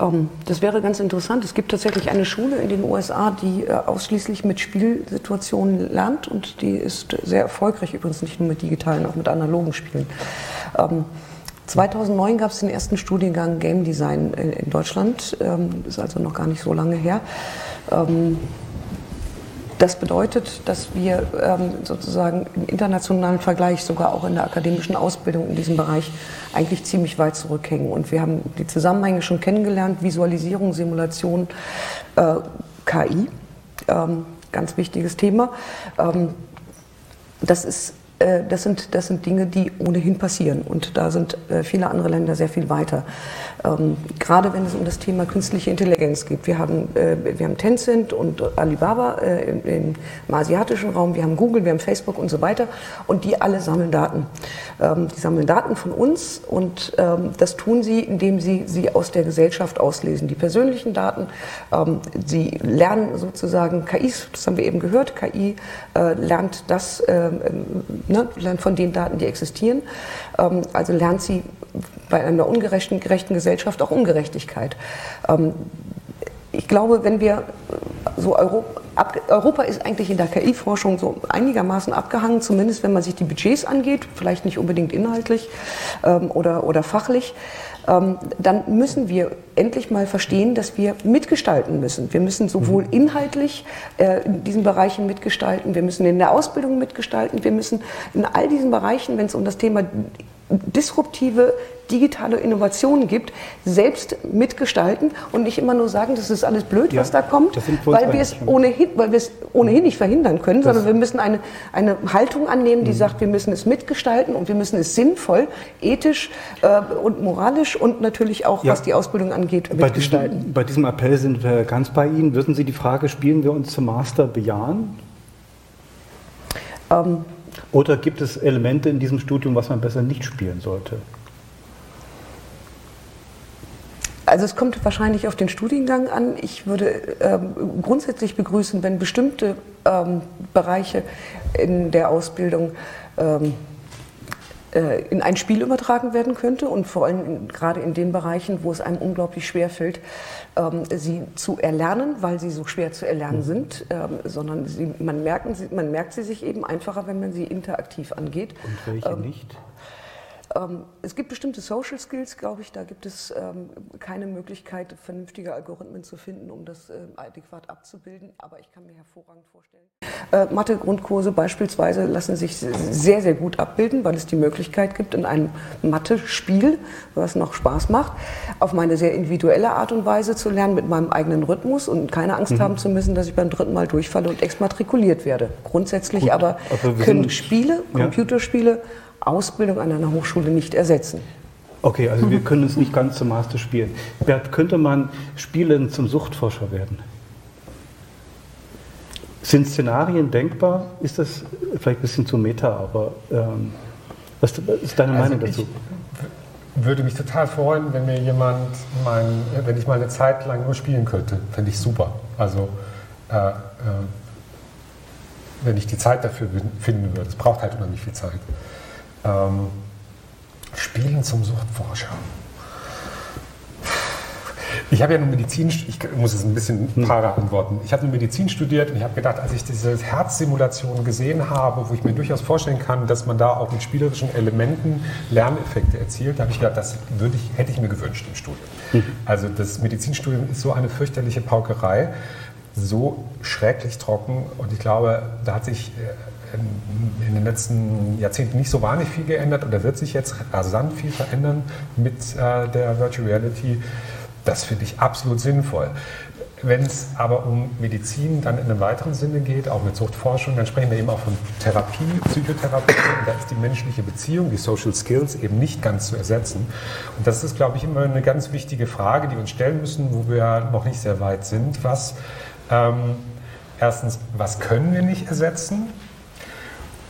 Speaker 3: Ähm, das wäre ganz interessant. Es gibt tatsächlich eine Schule in den USA, die äh, ausschließlich mit Spielsituationen lernt und die ist sehr erfolgreich, übrigens nicht nur mit digitalen, auch mit analogen Spielen. Um, ähm, 2009 gab es den ersten Studiengang Game Design in Deutschland. Das ähm, ist also noch gar nicht so lange her. Ähm, das bedeutet, dass wir ähm, sozusagen im internationalen Vergleich, sogar auch in der akademischen Ausbildung in diesem Bereich, eigentlich ziemlich weit zurückhängen. Und wir haben die Zusammenhänge schon kennengelernt, Visualisierung, Simulation, äh, KI, ganz wichtiges Thema. das ist das sind, das sind Dinge, die ohnehin passieren. Und da sind äh, viele andere Länder sehr viel weiter. Ähm, gerade wenn es um das Thema künstliche Intelligenz geht. Wir haben, äh, wir haben Tencent und Alibaba äh, im, im, asiatischen Raum, wir haben Google, wir haben Facebook und so weiter. Und die alle sammeln Daten. Ähm, die sammeln Daten von uns und ähm, das tun sie, indem sie sie aus der Gesellschaft auslesen. Die persönlichen Daten. Ähm, sie lernen sozusagen KIs, das haben wir eben gehört, KI äh, lernt das, ähm, ne, lernt von den Daten, die existieren. Ähm, also lernt sie bei einer ungerechten gerechten Gesellschaft auch Ungerechtigkeit. Ähm, ich glaube, wenn wir so Europa, Europa ist eigentlich in der KI-Forschung so einigermaßen abgehangen, zumindest wenn man sich die Budgets angeht, vielleicht nicht unbedingt inhaltlich ähm, oder, oder fachlich. Ähm, dann müssen wir endlich mal verstehen, dass wir mitgestalten müssen. Wir müssen sowohl mhm. inhaltlich äh, in diesen Bereichen mitgestalten, wir müssen in der Ausbildung mitgestalten, wir müssen in all diesen Bereichen, wenn es um das Thema disruptive digitale Innovationen gibt, selbst mitgestalten und nicht immer nur sagen, das ist alles blöd, ja, was da kommt, weil wir, es ohnehin, weil wir es ohnehin nicht verhindern können, das sondern wir müssen eine, eine Haltung annehmen, die mhm. sagt, wir müssen es mitgestalten und wir müssen es sinnvoll, ethisch äh, und moralisch und natürlich auch, ja. was die Ausbildung angeht,
Speaker 1: mitgestalten. Bei diesem, bei diesem Appell sind wir ganz bei Ihnen. Würden Sie die Frage, spielen wir uns zum Master bejahen? Ähm, oder gibt es Elemente in diesem Studium, was man besser nicht spielen sollte?
Speaker 3: Also es kommt wahrscheinlich auf den Studiengang an. Ich würde ähm, grundsätzlich begrüßen, wenn bestimmte ähm, Bereiche in der Ausbildung ähm, äh, in ein Spiel übertragen werden könnte und vor allem in, gerade in den Bereichen, wo es einem unglaublich schwer fällt, ähm, sie zu erlernen, weil sie so schwer zu erlernen mhm. sind, ähm, sondern sie, man, merken, man merkt sie sich eben einfacher, wenn man sie interaktiv angeht.
Speaker 1: Und welche ähm, nicht?
Speaker 3: Ähm, es gibt bestimmte Social Skills, glaube ich, da gibt es ähm, keine Möglichkeit, vernünftige Algorithmen zu finden, um das äh, adäquat abzubilden, aber ich kann mir hervorragend vorstellen. Äh, Mathe-Grundkurse beispielsweise lassen sich sehr, sehr gut abbilden, weil es die Möglichkeit gibt, in einem Mathe-Spiel, was noch Spaß macht, auf meine sehr individuelle Art und Weise zu lernen, mit meinem eigenen Rhythmus und keine Angst mhm. haben zu müssen, dass ich beim dritten Mal durchfalle und exmatrikuliert werde. Grundsätzlich gut, aber, aber können Spiele, Computerspiele, ja Ausbildung an einer Hochschule nicht ersetzen.
Speaker 1: Okay, also wir können es nicht ganz zum Master spielen. Bert, könnte man spielen zum Suchtforscher werden? sind Szenarien denkbar? Ist das vielleicht ein bisschen zu meta, aber ähm, was ist deine also Meinung dazu?
Speaker 5: Ich würde mich total freuen, wenn mir jemand, mein, wenn ich mal eine Zeit lang nur spielen könnte. Fände ich super. Also äh, äh, wenn ich die Zeit dafür finden würde. Es braucht halt unheimlich viel Zeit. Ähm, Spielen zum Suchtforscher. Ich habe ja nur Medizin, ich muss es ein bisschen hm. para antworten. Ich habe nur Medizin studiert und ich habe gedacht, als ich diese Herzsimulation gesehen habe, wo ich mir durchaus vorstellen kann, dass man da auch mit spielerischen Elementen Lerneffekte erzielt, da habe ich gedacht, das würde ich, hätte ich mir gewünscht im Studium. Hm. Also das Medizinstudium ist so eine fürchterliche Paukerei, so schrecklich trocken und ich glaube, da hat sich äh, in den letzten Jahrzehnten nicht so wahnsinnig viel geändert oder wird sich jetzt rasant viel verändern mit äh, der Virtual Reality. Das finde ich absolut sinnvoll. Wenn es aber um Medizin dann in einem weiteren Sinne geht, auch mit Suchtforschung, dann sprechen wir eben auch von Therapie, Psychotherapie. Und da ist die menschliche Beziehung, die Social Skills eben nicht ganz zu ersetzen. Und das ist, glaube ich, immer eine ganz wichtige Frage, die wir uns stellen müssen, wo wir noch nicht sehr weit sind. Was, ähm, erstens, was können wir nicht ersetzen?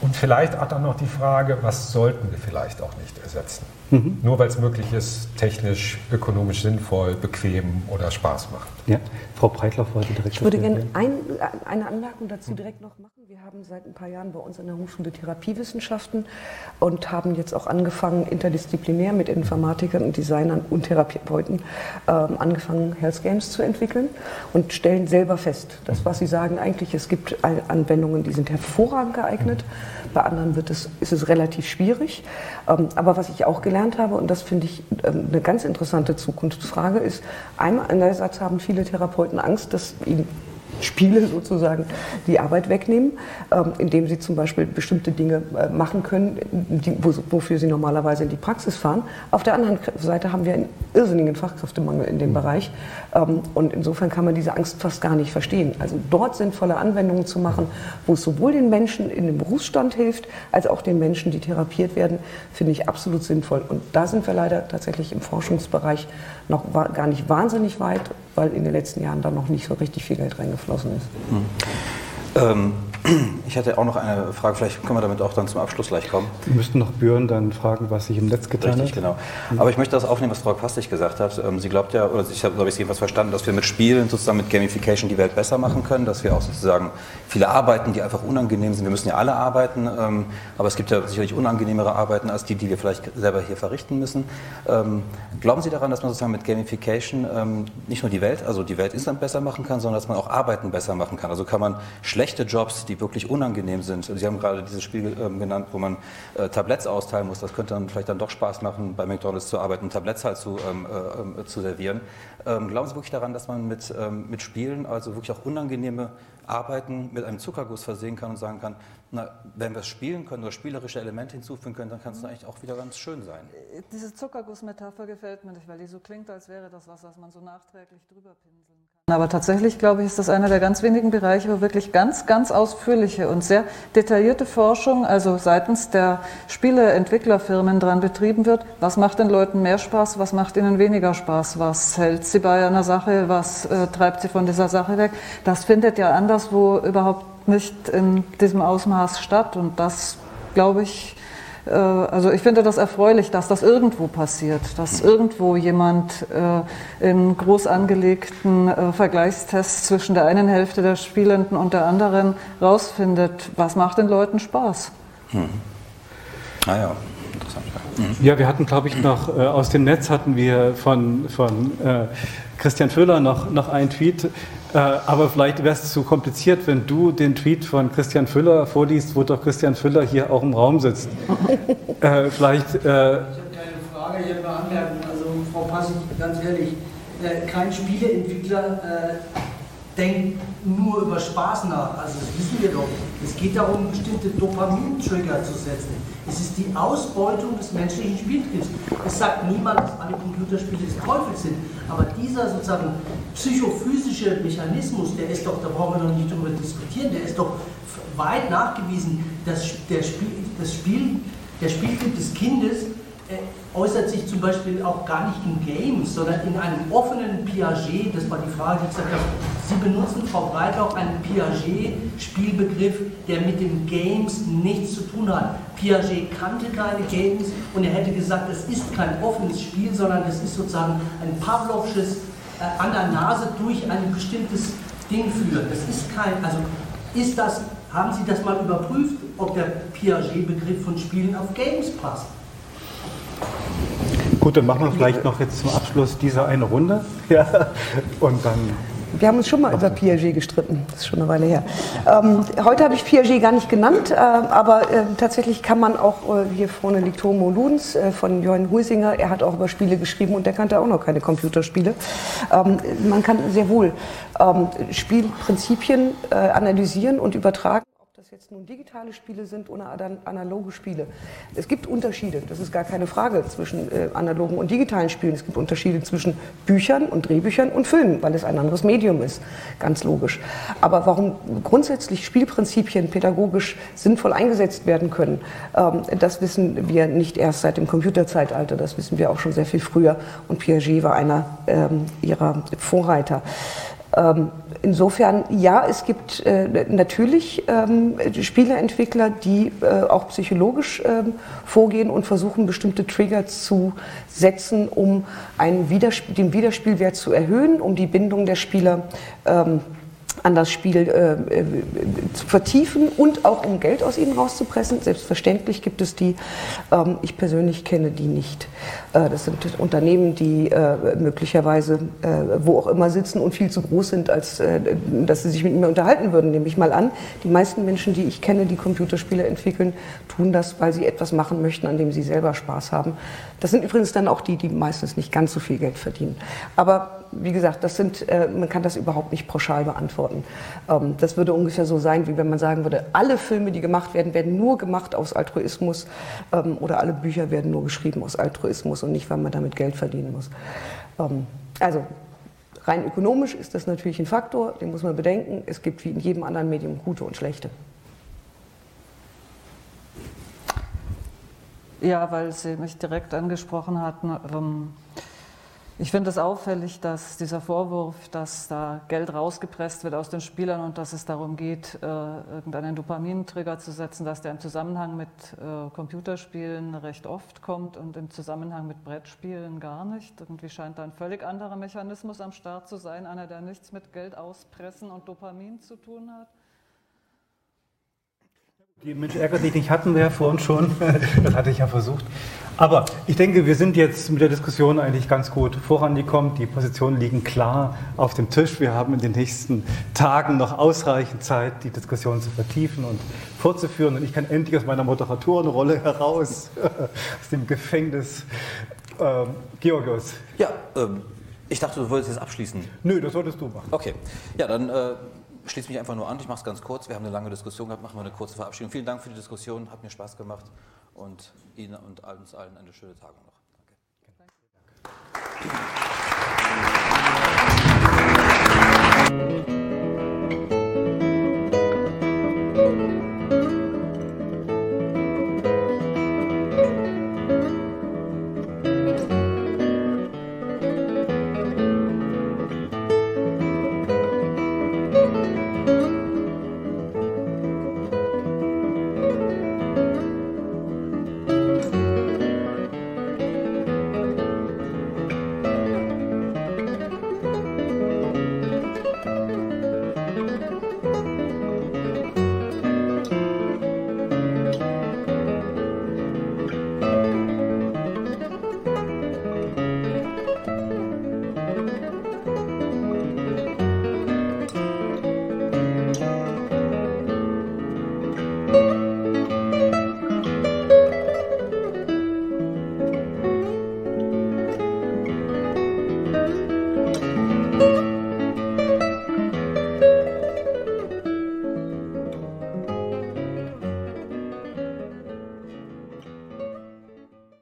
Speaker 5: Und vielleicht auch dann noch die Frage, was sollten wir vielleicht auch nicht ersetzen? Mhm. Nur weil es möglich ist, technisch, ökonomisch sinnvoll, bequem oder Spaß macht.
Speaker 1: Ja, Frau Breitloff wollte direkt.
Speaker 3: Ich würde gerne ein, eine Anmerkung dazu direkt noch machen. Wir haben seit ein paar Jahren bei uns an der Hochschule Therapiewissenschaften und haben jetzt auch angefangen, interdisziplinär mit Informatikern und Designern und Therapeuten ähm, angefangen, Health Games zu entwickeln und stellen selber fest, dass was Sie sagen, eigentlich, es gibt Anwendungen, die sind hervorragend geeignet. Bei anderen wird es, ist es relativ schwierig. Ähm, aber was ich auch gelernt habe, und das finde ich ähm, eine ganz interessante Zukunftsfrage, ist, einmal einerseits haben viele Therapeuten Angst, dass ihnen Spiele sozusagen die Arbeit wegnehmen, ähm, indem sie zum Beispiel bestimmte Dinge äh, machen können, die, wo, wofür sie normalerweise in die Praxis fahren. Auf der anderen Seite haben wir einen irrsinnigen Fachkräftemangel in dem. Bereich ähm, und insofern kann man diese Angst fast gar nicht verstehen. Also dort sinnvolle Anwendungen zu machen, wo es sowohl den Menschen in dem Berufsstand hilft, als auch den Menschen, die therapiert werden, finde ich absolut sinnvoll. Und da sind wir leider tatsächlich im Forschungsbereich noch gar nicht wahnsinnig weit, weil in den letzten Jahren da noch nicht so richtig viel Geld reingeflossen ist. Hm.
Speaker 2: Ähm, ich hätte auch noch eine Frage, vielleicht können wir damit auch dann zum Abschluss gleich kommen.
Speaker 1: Wir müssten noch Björn dann fragen, was sich im Netz getan
Speaker 2: Richtig, hat. genau. Aber ich möchte das aufnehmen, was Frau Kastig gesagt hat. Ähm, sie glaubt ja, oder ich habe, glaube ich, jedenfalls verstanden, dass wir mit Spielen sozusagen mit Gamification die Welt besser machen können, dass wir auch sozusagen viele Arbeiten, die einfach unangenehm sind, wir müssen ja alle arbeiten, ähm, aber es gibt ja sicherlich unangenehmere Arbeiten als die, die wir vielleicht selber hier verrichten müssen. Ähm, glauben Sie daran, dass man sozusagen mit Gamification nicht nur die Welt, also die Welt insgesamt besser machen kann, sondern dass man auch Arbeiten besser machen kann? Also kann man schlechte Jobs, die wirklich unangenehm sind. Sie haben gerade dieses Spiel ähm, genannt, wo man äh, Tabletts austeilen muss. Das könnte dann vielleicht dann doch Spaß machen, bei McDonalds zu arbeiten und Tabletts halt zu, ähm, äh, zu servieren. Ähm, glauben Sie wirklich daran, dass man mit, ähm, mit Spielen also wirklich auch unangenehme Arbeiten mit einem Zuckerguss versehen kann und sagen kann, na, wenn wir es spielen können oder spielerische Elemente hinzufügen können, dann kann es eigentlich auch wieder ganz schön sein.
Speaker 4: Diese Zuckerguss-Metapher gefällt mir nicht, weil die so klingt, als wäre das was, was man so nachträglich drüber pinseln kann. Aber tatsächlich, glaube ich, ist das einer der ganz wenigen Bereiche, wo wirklich ganz, ganz ausführliche und sehr detaillierte Forschung, also seitens der Spieleentwicklerfirmen dran betrieben wird. Was macht den Leuten mehr Spaß? Was macht ihnen weniger Spaß? Was hält sie bei einer Sache? Was äh, treibt sie von dieser Sache weg? Das findet ja anderswo überhaupt nicht in diesem Ausmaß statt. Und das, glaube ich, also ich finde das erfreulich, dass das irgendwo passiert, dass irgendwo jemand äh, in groß angelegten äh, Vergleichstests zwischen der einen Hälfte der Spielenden und der anderen rausfindet, was macht den Leuten Spaß. Hm.
Speaker 1: Ah ja, interessant. Mhm. Ja, wir hatten, glaube ich, noch aus dem Netz hatten wir von, von Christian Föhler noch, noch einen Tweet, äh, aber vielleicht wäre es zu kompliziert, wenn du den Tweet von Christian Füller vorliest, wo doch Christian Füller hier auch im Raum sitzt. äh, vielleicht. Äh, ich
Speaker 6: habe eine Frage, ich habe eine Anmerkung. Also, Frau Passig, ganz ehrlich, äh, kein Spieleentwickler äh, denkt nur über Spaß nach. Also, das wissen wir doch. Es geht darum, bestimmte Dopamin-Trigger zu setzen. Es ist die Ausbeutung des menschlichen Spieltriebs. Es sagt niemand, dass alle Computerspiele des Teufels sind, aber dieser sozusagen psychophysische Mechanismus, der ist doch, da brauchen wir noch nicht drüber diskutieren, der ist doch weit nachgewiesen, dass der, Spiel, das Spiel, der Spieltrieb des Kindes äußert sich zum Beispiel auch gar nicht in Games, sondern in einem offenen Piaget, das war die Frage, die ich gesagt habe, Sie benutzen, Frau Breitauch, einen Piaget-Spielbegriff, der mit den Games nichts zu tun hat. Piaget kannte keine Games und er hätte gesagt, es ist kein offenes Spiel, sondern es ist sozusagen ein Pavlovsches äh, an der Nase durch ein bestimmtes Ding führen. Das ist kein, also ist das, haben Sie das mal überprüft, ob der Piaget-Begriff von Spielen auf Games passt?
Speaker 1: Gut, dann machen wir vielleicht noch jetzt zum Abschluss diese eine Runde. Ja, und dann
Speaker 3: wir haben uns schon mal über Piaget gestritten, das ist schon eine Weile her. Ähm, heute habe ich Piaget gar nicht genannt, äh, aber äh, tatsächlich kann man auch, äh, hier vorne liegt Homo Ludens äh, von Jörn Huisinger, er hat auch über Spiele geschrieben und der kannte auch noch keine Computerspiele. Ähm, man kann sehr wohl ähm, Spielprinzipien äh, analysieren und übertragen jetzt nun digitale Spiele sind oder analoge Spiele. Es gibt Unterschiede, das ist gar keine Frage zwischen äh, analogen und digitalen Spielen. Es gibt Unterschiede zwischen Büchern und Drehbüchern und Filmen, weil es ein anderes Medium ist, ganz logisch. Aber warum grundsätzlich Spielprinzipien pädagogisch sinnvoll eingesetzt werden können, ähm, das wissen wir nicht erst seit dem Computerzeitalter, das wissen wir auch schon sehr viel früher und Piaget war einer ähm, ihrer Vorreiter. Ähm, insofern, ja, es gibt äh, natürlich ähm, Spieleentwickler, die äh, auch psychologisch ähm, vorgehen und versuchen, bestimmte Trigger zu setzen, um einen Widersp den Wiederspielwert zu erhöhen, um die Bindung der Spieler ähm, an das Spiel äh, äh, zu vertiefen und auch um Geld aus ihnen rauszupressen. Selbstverständlich gibt es die, ähm, ich persönlich kenne die nicht. Äh, das sind Unternehmen, die äh, möglicherweise äh, wo auch immer sitzen und viel zu groß sind, als dass sie sich mit mir unterhalten würden, nehme ich mal an. Die meisten Menschen, die ich kenne, die Computerspiele entwickeln, tun das, weil sie etwas machen möchten, an dem sie selber Spaß haben. Das sind übrigens dann auch die, die meistens nicht ganz so viel Geld verdienen. Aber wie gesagt, das sind, man kann das überhaupt nicht pauschal beantworten. Ähm, das würde ungefähr so sein, wie wenn man sagen würde, alle Filme, die gemacht werden, werden nur gemacht aus Altruismus ähm, oder alle Bücher werden nur geschrieben aus Altruismus und nicht, weil man damit Geld verdienen muss. Ähm, also rein ökonomisch ist das natürlich ein Faktor, den muss man bedenken. Es gibt wie in jedem anderen Medium gute und schlechte.
Speaker 4: Ja, weil Sie mich direkt angesprochen hatten. Ähm ich finde es auffällig, dass dieser Vorwurf, dass da Geld rausgepresst wird aus den Spielern und dass es darum geht, äh, irgendeinen Dopamintrigger zu setzen, dass der im Zusammenhang mit äh, Computerspielen recht oft kommt und im Zusammenhang mit Brettspielen gar nicht. Irgendwie scheint da ein völlig anderer Mechanismus am Start zu sein, einer, der nichts mit Geld auspressen und Dopamin zu tun hat.
Speaker 1: Die Mensch ärgert dich nicht hatten wir ja vorhin schon. Das hatte ich ja versucht. Aber ich denke, wir sind jetzt mit der Diskussion eigentlich ganz gut vorangekommen. Die Positionen liegen klar auf dem Tisch. Wir haben in den nächsten Tagen noch ausreichend Zeit, die Diskussion zu vertiefen und fortzuführen. Und ich kann endlich aus meiner Moderatorenrolle heraus, aus dem Gefängnis. Ähm, Georgios.
Speaker 2: Ja, ähm, ich dachte, du wolltest jetzt abschließen.
Speaker 1: Nö, das solltest du machen.
Speaker 2: Okay. Ja, dann. Äh schließe mich einfach nur an, ich mache es ganz kurz. Wir haben eine lange Diskussion gehabt, machen wir eine kurze Verabschiedung. Vielen Dank für die Diskussion, hat mir Spaß gemacht und Ihnen und uns allen eine schöne Tagung noch. Danke. Danke. Danke.